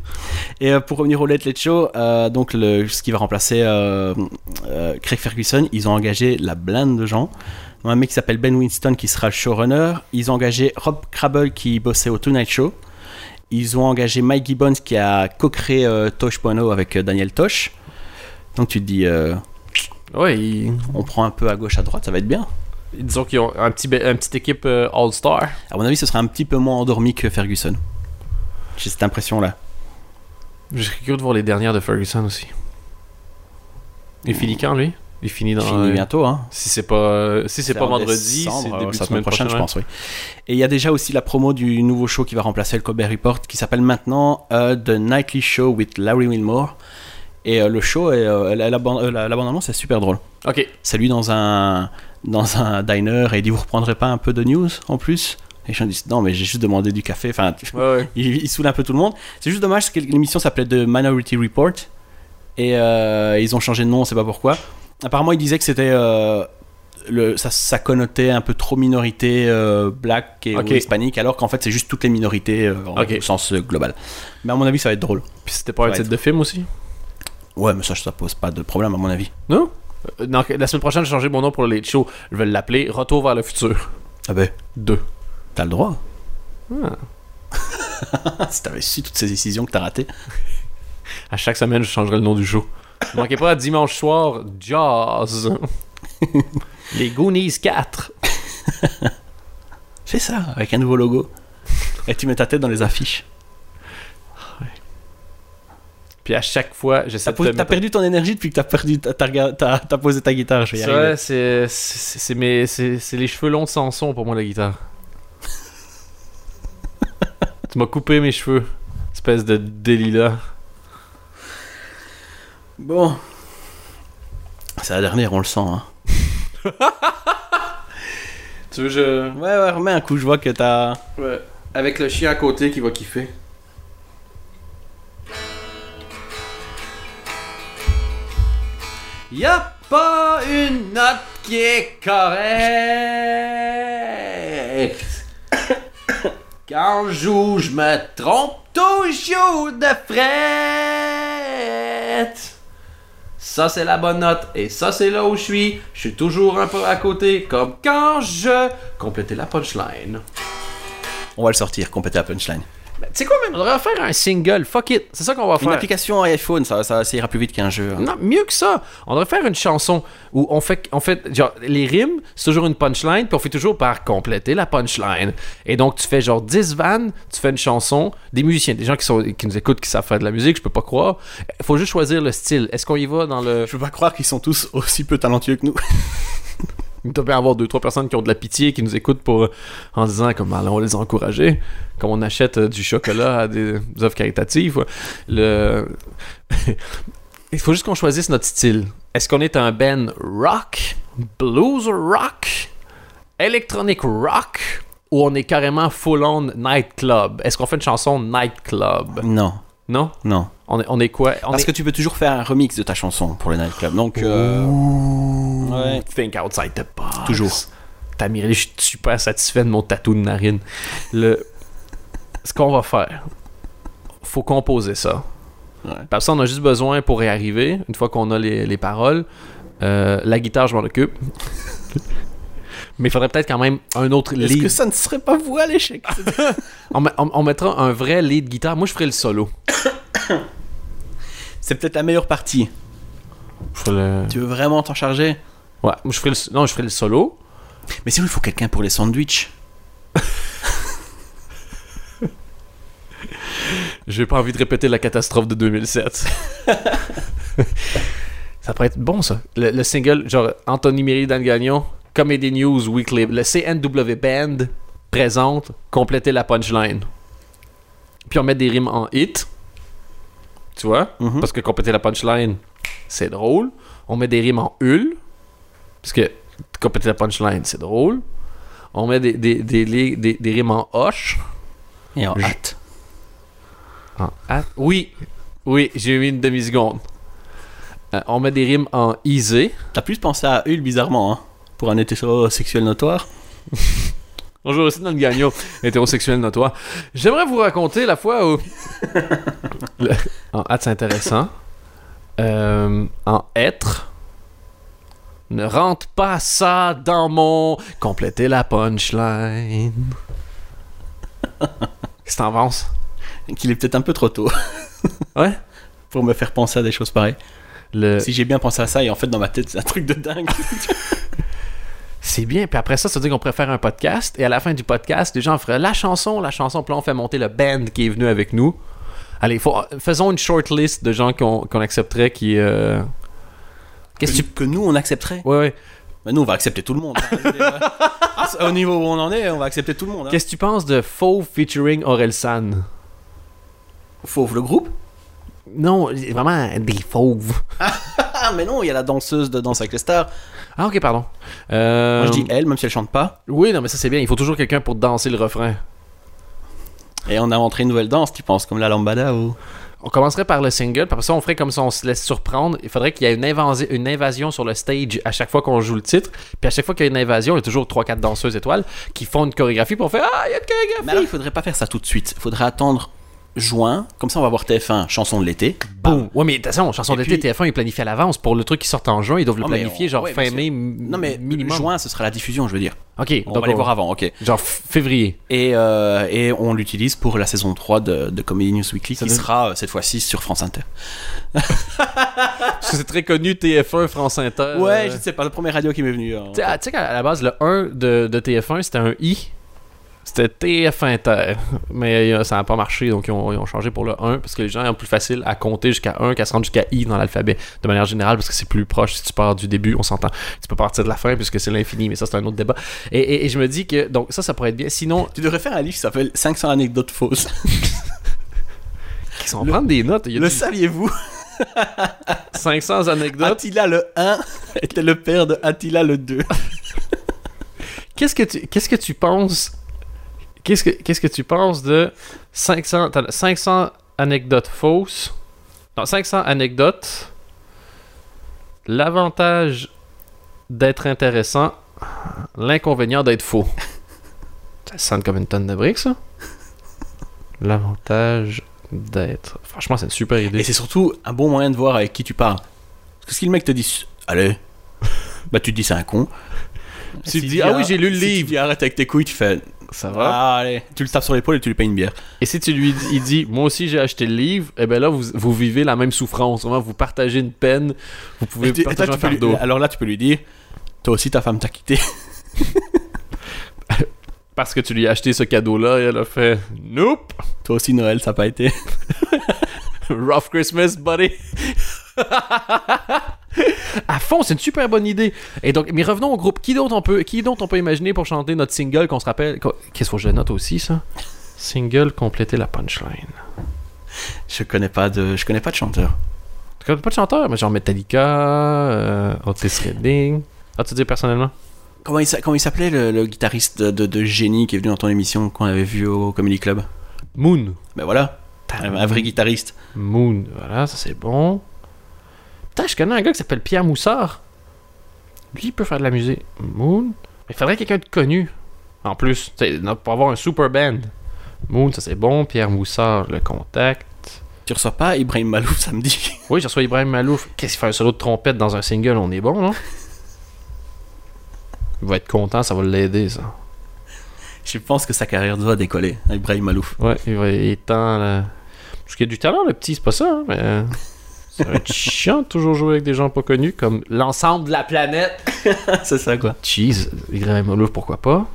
Et euh, pour revenir au Late Late Show, euh, donc le, ce qui va remplacer euh, Craig Ferguson, ils ont engagé la blinde de gens. Un mec qui s'appelle Ben Winston qui sera le showrunner. Ils ont engagé Rob Crabble qui bossait au Tonight Show. Ils ont engagé Mike Gibbons qui a co-créé euh, Tosh.0 avec euh, Daniel Tosh. Donc tu te dis, euh, Ouais, on prend un peu à gauche à droite, ça va être bien. disons qu'ils ont un petit, un petite équipe euh, All-Star. À mon avis, ce sera un petit peu moins endormi que Ferguson. J'ai cette impression-là. Je serais curieux de voir les dernières de Ferguson aussi. Finit quand, lui? Il finit dans. Fini euh, bientôt, hein. Si c'est pas, euh, si c'est pas en vendredi, c'est euh, début de ça semaine prochaine, je pense, oui. Et il y a déjà aussi la promo du nouveau show qui va remplacer le Colbert Report, qui s'appelle maintenant euh, The Nightly Show with Larry Wilmore. Et euh, le show, est, euh, la, la, bande- euh, la- la bande-annonce est super drôle. Ok. C'est lui dans un, dans un diner et il dit Vous reprendrez pas un peu de news en plus? Et les gens disent Non, mais j'ai juste demandé du café. Enfin, tu- Ouais, ouais. il, il saoule un peu tout le monde. C'est juste dommage parce que l'émission s'appelait The Minority Report et euh, ils ont changé de nom, on sait pas pourquoi. Apparemment, ils disaient que c'était euh, le, ça, ça connotait un peu trop minorité euh, black et ou hispanique, alors qu'en fait, c'est juste toutes les minorités euh, en- au sens euh, global. Mais à mon avis, ça va être drôle. Puis c'était pas un titre de film aussi Ouais, mais ça, ça pose pas de problème à mon avis. Non? Euh, la semaine prochaine, j'ai changé mon nom pour le Late Show. Je vais l'appeler Retour vers le futur Ah ben, 2. t'as le droit. Ah. si t'avais su toutes ces décisions que t'as ratées. À chaque semaine, je changerai le nom du show. Ne manquez pas dimanche soir, Jazz. Les Goonies 4. Fais ça avec un nouveau logo. Et tu mets ta tête dans les affiches. Puis à chaque fois, j'essaie T'as de. t'as mettre- perdu ton énergie depuis que t'as perdu, t'as, t'as- t'as posé ta guitare. Je vais y C'est c'est c'est- c'est mes- c'est- c'est les cheveux longs de Samson pour moi, la guitare. tu m'as coupé mes cheveux. Espèce de délit-là. Bon. C'est la dernière, on le sent. Hein. Tu veux, je. Ouais, ouais, remets un coup, je vois que t'as. Ouais. Avec le chien à côté qui va kiffer. Y a pas une note qui est correcte. Quand je joue, je me trompe toujours de frette. Ça, c'est la bonne note. Et ça, c'est là où je suis. Je suis toujours un peu à côté, comme quand je complétais la punchline. On va le sortir, compléter la punchline. Ben, tu sais quoi, même, on devrait faire un single. Fuck it. C'est ça qu'on va Une faire. application iPhone, ça, ça, ça ira plus vite qu'un jeu. hein. Non, mieux que ça. On devrait faire une chanson où on fait, on fait genre, les rimes, c'est toujours une punchline, puis on fait toujours par compléter la punchline. Et donc, tu fais genre 10 vannes, tu fais une chanson, des musiciens, des gens qui, sont, qui nous écoutent, qui savent faire de la musique, je peux pas croire. Il faut juste choisir le style. Est-ce qu'on y va dans le. Je peux pas croire qu'ils sont tous aussi peu talentueux que nous. Il doit bien avoir deux, trois personnes qui ont de la pitié, qui nous écoutent pour, en disant comme allons les encourager, comme on achète euh, du chocolat à des, œuvres caritatives. Il faut juste qu'on choisisse notre style. Est-ce qu'on est un band rock, blues rock, electronic rock, ou on est carrément full-on nightclub? Est-ce qu'on fait une chanson nightclub? Non, Non? non. On est, on est quoi? On Parce est... que tu peux toujours faire un remix de ta chanson pour le nightclub. Donc, euh, ouais. Think outside the box. Toujours. T'as je suis super satisfait de mon tatou de narine. Le... Ce qu'on va faire, faut composer ça. Ouais. Parce qu'on a juste besoin pour y arriver, une fois qu'on a les, les paroles. euh, la guitare, je m'en occupe. Mais il faudrait peut-être quand même un autre Est-ce lead. que ça ne serait pas vous à l'échec On, met- on- on mettra un vrai lead guitare. Moi, je ferai le solo. C'est peut-être la meilleure partie. Le... Tu veux vraiment t'en charger? Ouais, moi, je ferai le... Non, je ferai le solo. Mais sinon, il faut quelqu'un pour les sandwichs. J'ai pas envie de répéter la catastrophe de 2007. ça pourrait être bon, ça. Le, le single, genre Anthony Méry, Dan Gagnon, Comedy News Weekly, le CNW Band présente compléter la punchline. Puis on met des rimes en hit. Tu vois? Mhm. Parce que compléter la punchline, c'est drôle. On met des rimes en hul. Parce que compléter la punchline, c'est drôle. On met des, des, des, des, des- rimes en hoche. Et en hâte. En hâte? Oui, oui, j'ai eu une demi-seconde. Euh, on met des rimes en easy. T'as plus pensé à Hul bizarrement, hein? Pour un hétérosexuel notoire. Bonjour, dans le gagnon, hétérosexuel notoire. J'aimerais vous raconter la fois où. Le- En hâte, c'est intéressant. Euh, en être. Ne rentre pas ça dans mon. Compléter la punchline. Que t'en penses? Qu'il est peut-être un peu trop tôt. Ouais? pour me faire penser à des choses pareilles. Le... Si j'ai bien pensé à ça, et en fait, dans ma tête, c'est un truc de dingue. C'est bien. Puis après ça, ça veut dire qu'on pourrait faire un podcast. Et à la fin du podcast, les gens feraient la chanson, la chanson. Puis là, on fait monter le band qui est venu avec nous. Allez, faut, faisons une short list de gens qu'on accepterait qui. euh, Qu'est-ce que que, tu. que nous, on accepterait? Ouais, ouais. Mais nous, on va accepter tout le monde. hein. Au niveau où on en est, on va accepter tout le monde. hein. Qu'est-ce que tu penses de Fauve featuring Aurel San? Fauve le groupe? Non, vraiment des fauves. Ah, mais non, il y a la danseuse de Danse avec les stars. Ah, ok, pardon. Euh, Moi, je dis elle, même si elle chante pas. Oui, non, mais ça c'est bien. Il faut toujours quelqu'un pour danser le refrain. Et on a inventé une nouvelle danse, tu penses, comme la lambada ou? On commencerait par le single, puis après ça, on ferait comme si on se laisse surprendre. Il faudrait qu'il y ait une, invasi- une invasion sur le stage à chaque fois qu'on joue le titre. Puis à chaque fois qu'il y a une invasion, il y a toujours 3-4 danseuses étoiles qui font une chorégraphie, on fait Ah, il y a une chorégraphie Mais alors, il faudrait pas faire ça tout de suite. Il faudrait attendre juin. Comme ça, on va voir TF1, chanson de l'été. Boum. Ouais, mais attention, chanson Et d'été, puis- TF1, ils planifient à l'avance. Pour le truc qui sort en juin, ils doivent le planifier on- genre ouais, fin mai Non, mais minimum. juin, ce sera la diffusion, je veux dire. Ok, On donc va les voir avant, ok. Genre février. Et, euh, et on l'utilise pour la saison 3 de, de Comedy News Weekly, Ça qui donne- sera euh, cette fois-ci sur France Inter. Parce que c'est très connu, TF1, France Inter. Ouais, euh, je sais pas, le premier radio qui m'est venu. hein. Tu sais, à- tu sais qu'à la base, le 1 de, de TF1, c'était un I. C'était TF Inter. Mais euh, ça n'a pas marché, donc ils ont, ils ont changé pour le 1 parce que les gens ont plus facile à compter jusqu'à 1 qu'à se rendre jusqu'à I dans l'alphabet. De manière générale, parce que c'est plus proche si tu pars du début, on s'entend. Tu peux partir de la fin puisque c'est l'infini, mais ça, c'est un autre débat. Et, et- et je me dis que, donc ça, ça pourrait être bien. Sinon, Tu devrais faire un livre qui s'appelle 500 anecdotes fausses. ils vont prendre des notes. Il y a Le du- saviez-vous? 500 anecdotes. Attila le 1 était le père de Attila le 2. Qu'est-ce que tu, qu'est-ce que tu penses Qu'est-ce que, qu'est-ce que tu penses de 500, attends, 500 anecdotes fausses? Non, 500 anecdotes. L'avantage d'être intéressant, l'inconvénient d'être faux. Ça sonne comme une tonne de briques, ça. L'avantage d'être. Franchement, c'est une super idée. Et c'est surtout un bon moyen de voir avec qui tu parles. Parce que si le mec te dit Allez, bah tu te dis c'est un con. Tu Si te dis, ah oui, j'ai lu le si livre. Tu dis arrête avec tes couilles, tu fais Ça va? Ah, allez. Tu le tapes sur l'épaule et tu lui payes une bière. Et si tu lui dis, il dit, moi aussi j'ai acheté le livre, et ben là vous, vous vivez la même souffrance. Vraiment, vous partagez une peine, vous pouvez tu- partager un lui- fardeau. alors là, tu peux lui dire Toi aussi, ta femme t'a quitté. Parce que tu lui as acheté ce cadeau-là, et elle a fait, nope, Toi aussi, Noël, ça n'a pas été. rough Christmas, buddy. à fond, c'est une super bonne idée. Et donc, mais revenons au groupe. Qui d'autre on peut, qui d'autre on peut imaginer pour chanter notre single qu'on se rappelle Qu'est-ce qu'il faut que je note aussi ça? Single compléter la punchline. Je connais pas de, je connais pas de chanteur. Tu connais pas de chanteur, mais genre Metallica, euh, Otis Redding. Ah, tu dis personnellement? Comment il, s'a- comment il s'appelait le, le guitariste de, de, de génie qui est venu dans ton émission qu'on avait vu au Comedy Club? Moon. Ben voilà, un, un vrai guitariste. Moon, voilà, ça c'est bon. Putain, je connais un gars qui s'appelle Pierre Moussard. Lui, il peut faire de la musique. Moon? Il faudrait quelqu'un de connu. En plus, pour avoir un super band. Moon, ça c'est bon. Pierre Moussard, le contact. Tu reçois pas Ibrahim Malouf samedi? Oui, je reçois Ibrahim Malouf. Qu'est-ce qu'il fait un solo de trompette dans un single? On est bon, non? Il va être content, ça va l'aider, ça. Je pense que sa carrière doit décoller, Ibrahim Malouf. Ouais, il, va, il est temps, là. Parce qu'il y a du talent, le petit, c'est pas ça, hein, mais. Euh, Ça va être chiant de toujours jouer avec des gens pas connus, comme l'ensemble de la planète. C'est ça quoi. Cheese, Ibrahim Malouf, pourquoi pas?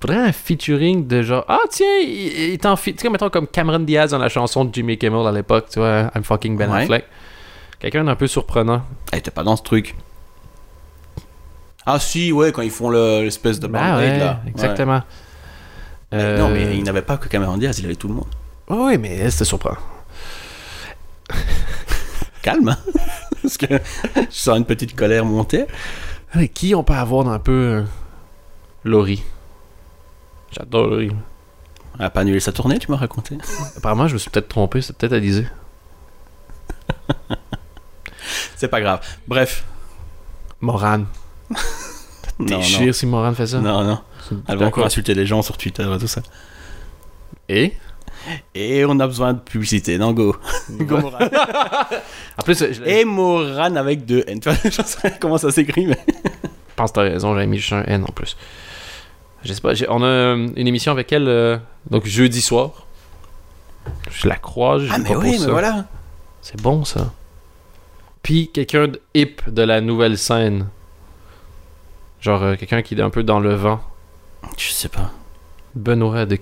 Faudrait un featuring de genre, ah tiens, il, il est en feat. Tu sais, mettons comme Cameron Diaz dans la chanson de Jimmy Kimmel à l'époque, tu vois, I'm fucking Ben Ouais. Affleck. Quelqu'un d'un peu surprenant. Elle était pas dans ce truc. Ah si, ouais, quand ils font le- l'espèce de Bah ouais, là. exactement. Ouais. Euh, Non, mais il n'avait pas que Cameron Diaz, il avait tout le monde. Oh, oui, mais c'était surprenant. Calme, hein. Parce que je sens une petite colère monter. Allez, qui on peut avoir dans un peu. euh, Laurie? J'adore Laurie. Elle a pas annulé sa tournée, tu m'as raconté? Apparemment, je me suis peut-être trompé, c'est peut-être Alizé. C'est pas grave. Bref. Morane. Déchire si Morane fait ça. non. Non, Elle va encore insulter les gens sur Twitter et tout ça. Et? Et on a besoin de publicité, non, go. Go Moran. En plus, je, Et Moran avec deux N. Tu vois, je sais pas comment ça s'écrit, mais. pense que t'as raison, j'avais mis juste un N en plus. Je sais pas, j'ai- on a euh, une émission avec elle, euh, donc jeudi soir. Je la croise, je Ah, lui mais propose oui, mais ça. voilà. C'est bon ça. Puis quelqu'un de hip de la nouvelle scène. Genre euh, quelqu'un qui est un peu dans le vent. Je sais pas. Benoît de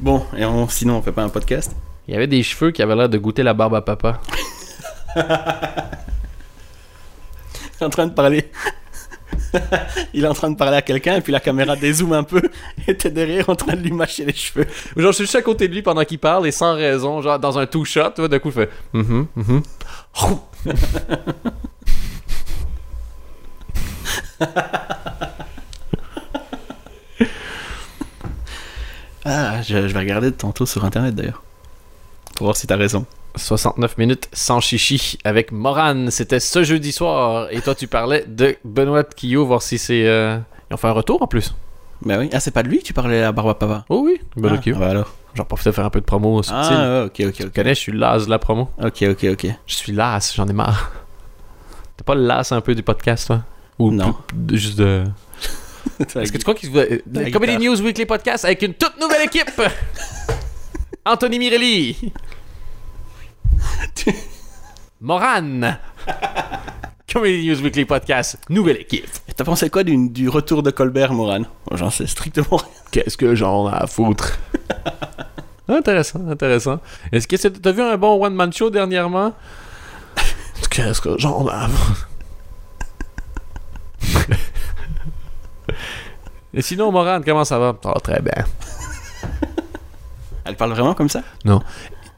Bon, et on- sinon, on fait pas un podcast? Il y avait des cheveux qui avaient l'air de goûter la barbe à papa. Il est en train de parler. Il est en train de parler à quelqu'un et puis la caméra dézoome un peu et t'es derrière en train de lui mâcher les cheveux. Genre, je suis juste à côté de lui pendant qu'il parle et sans raison, genre dans un two-shot, tu vois, d'un coup, il fait Mhm, mhm. Ah, je, je vais regarder tantôt sur internet d'ailleurs. Pour voir si t'as raison. 69 minutes sans chichi avec Moran. C'était ce jeudi soir. Et toi, tu parlais de Benoît Quillot, voir si c'est. euh, Ils ont fait un retour en plus. Bah oui. Ah, c'est pas de lui que tu parlais à Barba Papa Oh oui, Benoît ah, bah alors. J'en profite de faire un peu de promo subtil. Ah, ok, ok, Tu connais, je suis las de la promo. Ok, ok, ok. Je suis las, j'en ai marre. T'es pas las un peu du podcast, toi? Ou Non. plus- juste de. Est-ce que tu crois qu'il va. La Comedy guitare. News Weekly Podcast avec une toute nouvelle équipe? Anthony Mirelli Moran Comedy News Weekly Podcast, nouvelle équipe. T'as pensé quoi du, du retour de Colbert, Moran? J'en sais strictement rien. Qu'est-ce que j'en ai à foutre? Intéressant, intéressant. Est-ce que t'as vu un bon one-man show dernièrement? Qu'est-ce que j'en ai à foutre? Et sinon, Moran, comment ça va? Va très bien. Elle parle vraiment comme ça?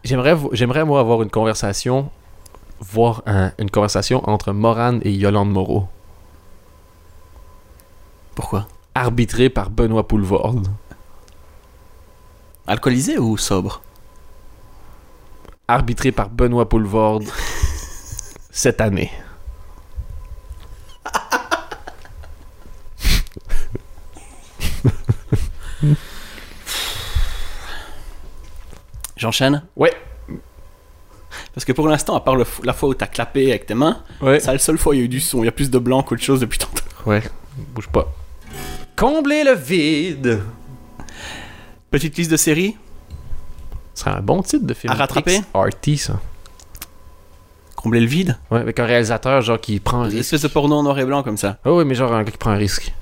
J'aimerais, vo- j'aimerais moi avoir une conversation, voir un- une conversation entre Moran et Yolande Moreau, Pourquoi? Arbitrée par Benoît Poulvorde. Alcoolisé ou sobre? Arbitrée par Benoît Poulvorde cette année. J'enchaîne? Ouais. Parce que pour l'instant, à part le la fois où t'as clapé avec tes mains, Ouais. c'est la seule fois où il y a eu du son. Il y a plus de blanc qu'autre chose depuis tantôt. Ouais. Bouge pas. Combler le vide. Petite liste de séries? Ce serait un bon titre de film. À rattraper? Arty, ça. Combler le vide? Ouais, avec un réalisateur genre qui prend un Une risque. espèce de porno en noir et blanc comme ça. Ah oui, mais genre un gars qui prend un risque.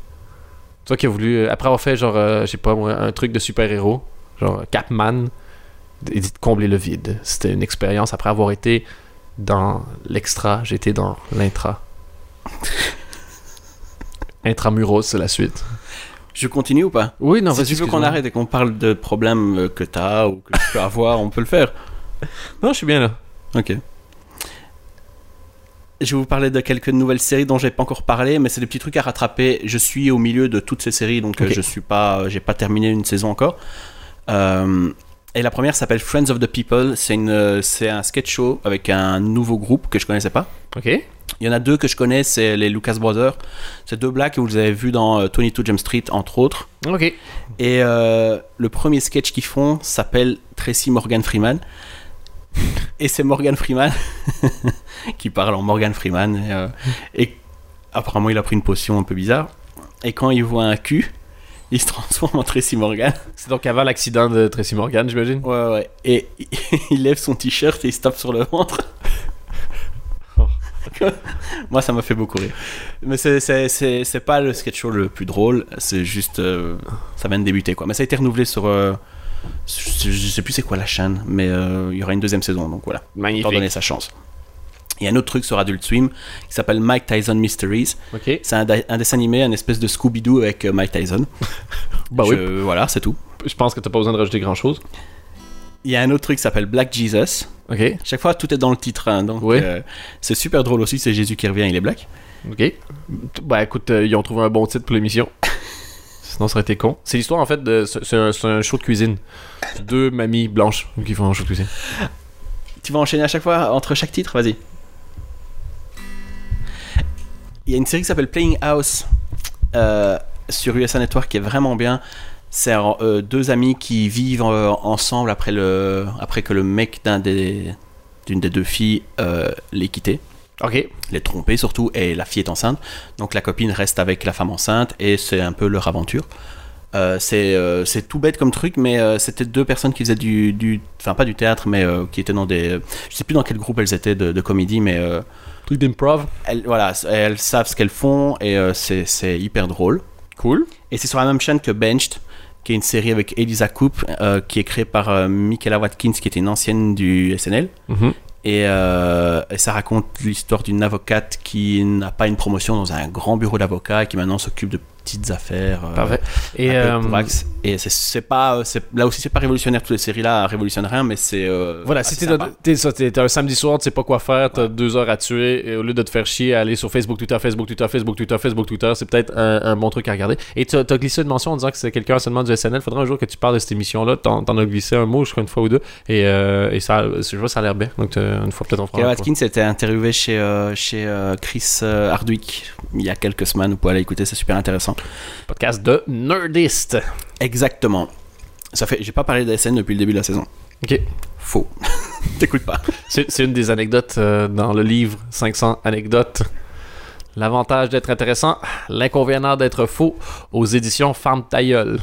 Toi qui a voulu, euh, après avoir fait genre, euh, je sais pas moi, un truc de super-héros, genre Capman, dit de combler le vide. C'était une expérience après avoir été dans l'extra, j'étais dans l'intra. Intramuros, c'est la suite. Je continue ou pas? Oui, non, Si vas-y, tu veux qu'on arrête et qu'on parle de problèmes euh, que t'as ou que tu peux avoir, on peut le faire. Non, je suis bien là. Ok. Je vais vous parler de quelques nouvelles séries dont j'ai pas encore parlé, mais c'est des petits trucs à rattraper. Je suis au milieu de toutes ces séries, donc euh, je suis pas, j'ai pas terminé une saison encore. Euh, et la première s'appelle Friends of the People. C'est une, euh, c'est un sketch show avec un nouveau groupe que je connaissais pas. Ok. Il y en a deux que je connais, c'est les Lucas Brothers. C'est deux blacks que vous avez vus dans euh, 22 Jump Street, entre autres. Ok. Et euh, le premier sketch qu'ils font s'appelle Tracy Morgan Freeman. Et c'est Morgan Freeman qui parle en Morgan Freeman. Et, euh, et apparemment, il a pris une potion un peu bizarre. Et quand il voit un cul, il se transforme en Tracy Morgan. C'est donc avant l'accident de Tracy Morgan, j'imagine. Ouais, ouais. Et il lève son t-shirt et il se tape sur le ventre. Moi, ça m'a fait beaucoup rire. Mais c'est pas le sketch show le plus drôle, c'est juste. euh, ça vient de débuter, quoi. Mais ça a été renouvelé sur. euh, je je sais plus c'est quoi la chaîne, mais euh, il y aura une deuxième saison, donc voilà. Leur donner Magnifique. sa chance. Il y a un autre truc sur Adult Swim qui s'appelle Mike Tyson Mysteries. Ok. C'est un, dessin animé, un espèce de Scooby-Doo avec euh, Mike Tyson. Bah Je- oui. Voilà, c'est tout. Je pense que t'as pas besoin de rajouter grand chose. Il y a un autre truc qui s'appelle Black Jesus. Ok. Chaque fois, tout est dans le titre. hein, donc, euh, c'est super drôle aussi. C'est Jésus qui revient, il est black. Ok. Bah écoute, euh, ils ont trouvé un bon titre pour l'émission. Ça aurait été con. C'est l'histoire en fait de. C'est un, show de cuisine. Deux mamies blanches qui font un show de cuisine. Tu vas enchaîner à chaque fois entre chaque titre? Vas-y. Il y a une série qui s'appelle Playing House euh, sur USA Network qui est vraiment bien. C'est euh, deux amis qui vivent euh, ensemble après, le, après que le mec des, d'une des deux filles l'ait quitté. Ok. les tromper surtout, et la fille est enceinte. Donc la copine reste avec la femme enceinte, et c'est un peu leur aventure. Euh, c'est euh, tout bête comme truc, mais euh, c'était deux personnes qui faisaient du, du, enfin pas du théâtre, mais euh, qui étaient dans des, je sais plus dans quel groupe elles étaient de, de comédie, mais Truc d'improv. elles, voilà, elles savent ce qu'elles font et c'est hyper drôle. Cool. Et c'est sur la même chaîne que Benched, qui est une série avec Elisa Coupe, qui est créée par Michaela Watkins, qui était une ancienne du SNL. Mhm. Et, euh, et ça raconte l'histoire d'une avocate qui n'a pas une promotion dans un grand bureau d'avocat et qui maintenant s'occupe de petites affaires. euh, Parfait. Et euh, et c'est- pas, là aussi c'est pas révolutionnaire. Toutes les séries là révolutionnent rien, mais c'est. euh, Voilà, si t'es, un samedi soir, tu sais pas quoi faire, t'as deux heures à tuer, et au lieu de te faire chier à aller sur Facebook, Twitter, Facebook, Twitter, Facebook, Twitter, Facebook, Twitter, c'est peut-être un, bon truc à regarder. Et tu as glissé une mention en disant que c'est quelqu'un seulement du SNL. Faudrait un jour que tu parles de cette émission-là. T'en, t'en as glissé un mot, je crois, une fois ou deux. Et, et ça, je vois, ça a l'air bien. Donc, une fois, peut-être on fera Watkins était interviewé chez, chez Chris Hardwick il y a quelques semaines. Vous pouvez aller écouter, c'est super intéressant. Podcast de Nerdist. Exactement. Ça fait, j'ai pas parlé de SN depuis le début de la saison. Ok. Faux. T'écoutes pas. C'est, une des anecdotes euh, dans le livre 500 anecdotes. L'avantage d'être intéressant, l'inconvénient d'être faux aux éditions Farm Tailleul.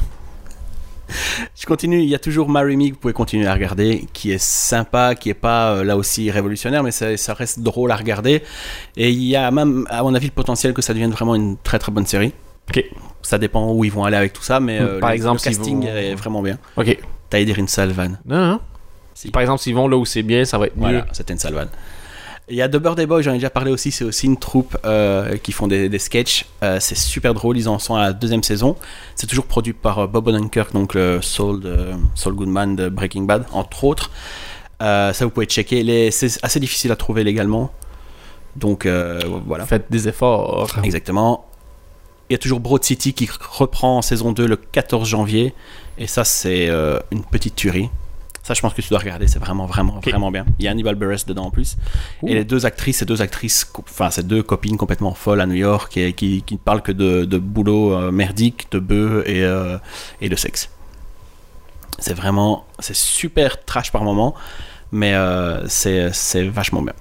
Je continue, il y a toujours Marry Me que vous pouvez continuer à regarder, qui est sympa, qui est pas euh, là aussi révolutionnaire, mais ça, ça reste drôle à regarder. Et il y a même, à mon avis, le potentiel que ça devienne vraiment une très très bonne série. Ok. Ça dépend où ils vont aller avec tout ça, mais euh, Par le, exemple, le s'ils casting vont- est vraiment bien. Ok. T'as une salvan. Non, non. Si. Par exemple, s'ils vont là où c'est bien, ça va être mieux. Voilà, c'était une salvan. Il y a The Birthday Boy, j'en ai déjà parlé aussi, c'est aussi une troupe euh, qui font des, des sketchs. Euh, c'est super drôle, ils en sont à la deuxième saison. C'est toujours produit par euh, Bob Odenkirk, donc le Saul, de, Saul Goodman de Breaking Bad, entre autres. Euh, ça, vous pouvez checker. Les- C'est assez difficile à trouver légalement. Donc euh, voilà. Faites des efforts. Exactement. Il y a toujours Broad City qui reprend en saison 2 le 14 janvier. Et ça, c'est euh, une petite tuerie. Ça, je pense que tu dois regarder. C'est vraiment, vraiment, vraiment bien. Il y a Hannibal Buress dedans en plus. Ouh. Et les deux actrices, ces deux actrices, enfin, ces deux copines complètement folles à New York et qui, qui ne parlent que de, de boulot euh, merdique, de bœufs et, euh, et de sexe. C'est vraiment, c'est super trash par moment, mais euh, c'est c'est vachement bien.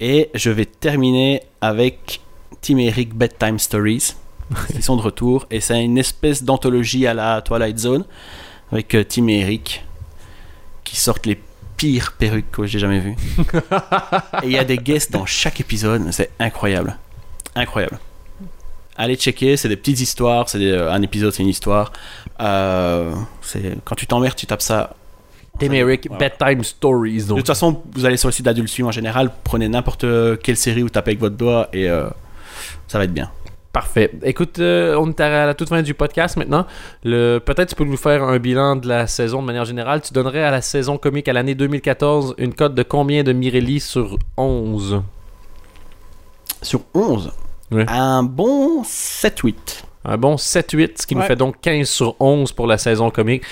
Et je vais terminer avec Tim Eric Bedtime Stories. Ils sont de retour et c'est une espèce d'anthologie à la Twilight Zone avec euh, Tim et Eric qui sortent les pires perruques que j'ai jamais vues. et il y a des guests dans chaque épisode, c'est incroyable. Incroyable. Allez checker, c'est des petites histoires, c'est des- un épisode c'est une histoire. Euh, c'est quand tu t'emmerdes, tu tapes ça. Tim Eric, Voilà. Bedtime Stories. De toute façon, vous allez sur le site d'Adult Swim en général, prenez n'importe quelle série ou tapez avec votre doigt et euh, ça va être bien. Parfait. Écoute, euh, on est à la toute fin du podcast maintenant. Le, peut-être tu peux nous faire un bilan de la saison de manière générale. Tu donnerais à la saison comique à l'année 2014 une cote de combien de Mirelli sur 11 Sur 11, Ouais. un bon 7-8. Un bon 7-8, ce qui nous fait donc 15 sur 11 pour la saison comique.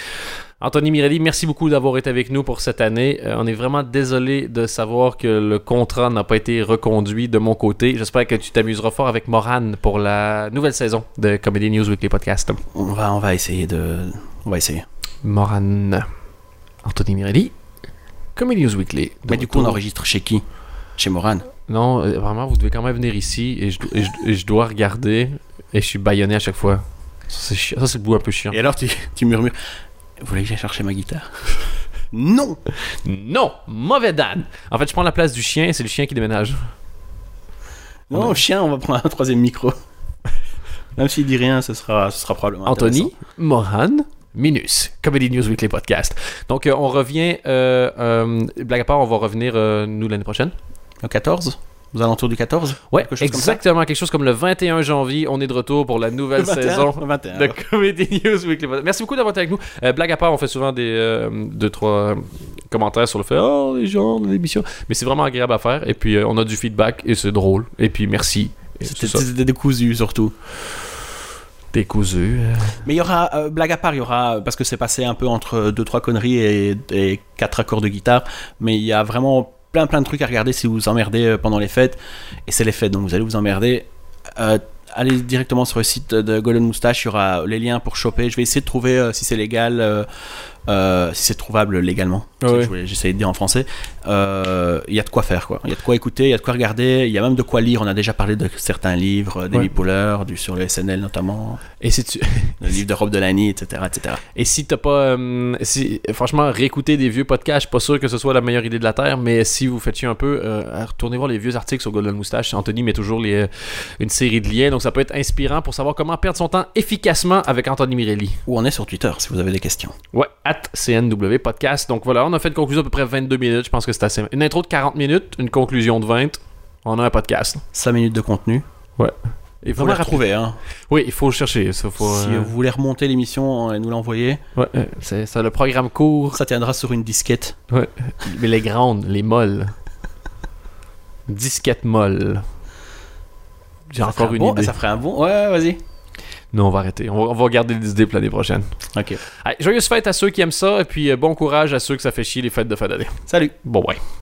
Anthony Mirelli, merci beaucoup d'avoir été avec nous pour cette année. Euh, on est vraiment désolé de savoir que le contrat n'a pas été reconduit de mon côté. J'espère que tu t'amuseras fort avec Moran pour la nouvelle saison de Comedy News Weekly Podcast. On va, on va essayer de. On va essayer. Moran. Anthony Mirelli. Comedy News Weekly. Mais du coup, on enregistre chez qui? Chez Moran. Non, euh, vraiment, vous devez quand même venir ici et je, et je- et je dois regarder et je suis baïonné à chaque fois. Ça, c'est chiant. Ça, c'est le bout un peu chiant. Et alors, tu, tu murmures Vous voulez que j'aille chercher ma guitare? Non Non, mauvais Dan. En fait, je prends la place du chien et c'est le chien qui déménage. Non, chien, on va prendre un troisième micro. Même s'il dit rien, ce sera, ce sera probablement. Anthony, Moran, Minus, Comedy News Weekly Podcast. Donc, euh, on revient, euh, euh, blague à part, on va revenir, euh, nous, l'année prochaine. Le 14 Aux alentours du 14 Ouais, Quelque chose comme ça? exactement, quelque chose comme le 21 janvier, on est de retour pour la nouvelle Le 21, saison. le 21. de Comedy News Weekly. Merci beaucoup d'avoir été avec nous. Euh, blague à part, on fait souvent des euh, deux trois euh, commentaires sur le fait oh les gens l'émission, mais c'est vraiment agréable à faire. Et puis euh, on a du feedback et c'est drôle. Et puis merci. C'était décousu surtout. T'es cousu. euh. Mais il y aura, euh, blague à part, il y aura, parce que c'est passé un peu entre 2-3 conneries et, et 4 accords de guitare, mais il y a vraiment plein plein de trucs à regarder si vous vous emmerdez euh, pendant les fêtes. Et c'est les fêtes, donc vous allez vous emmerder. Euh, allez directement sur le site de Golden Moustache, il y aura les liens pour choper. Je vais essayer de trouver euh, si c'est légal. euh, si c'est trouvable légalement. J'essayais de dire en français. Euh, Il y a de quoi faire, quoi. Il y a de quoi écouter, il y a de quoi regarder, il y a même de quoi lire. On a déjà parlé de certains livres, David Ouais. Du sur le SNL notamment, Et si tu. le livre de Rob Delaney, etc., etc. Et si t'as pas. euh, si, franchement, réécouter des vieux podcasts, je suis pas sûr que ce soit la meilleure idée de la Terre, mais si vous faites chier un peu, euh, retournez voir les vieux articles sur Golden Moustache. Anthony met toujours les, euh, une série de liens, donc ça peut être inspirant pour savoir comment perdre son temps efficacement avec Anthony Mirelli. Ou on est sur Twitter si vous avez des questions. Ouais, at CNW Podcast. Donc voilà, on a fait une conclusion à peu près 22 minutes. Je pense que c'est assez. Une intro de 40 minutes, une conclusion de 20. On a un podcast. 5 minutes de contenu. Il Vous la rappeler- retrouver, hein. Oui, il faut le chercher. Ça, faut, Si euh, vous voulez remonter l'émission et nous l'envoyer, ouais, euh, c'est le programme court, ça tiendra sur une disquette. mais les grandes, les molles. Disquette molle. J'ai encore une bon- idée. Ça ferait un bon. Ouais, vas-y. Non, on va arrêter. On va, on va garder des idées pour l'année prochaine. Ok. Allez, joyeuses fêtes à ceux qui aiment ça, et puis euh, bon courage à ceux que ça fait chier les fêtes de fin d'année. Salut. Bon, ouais.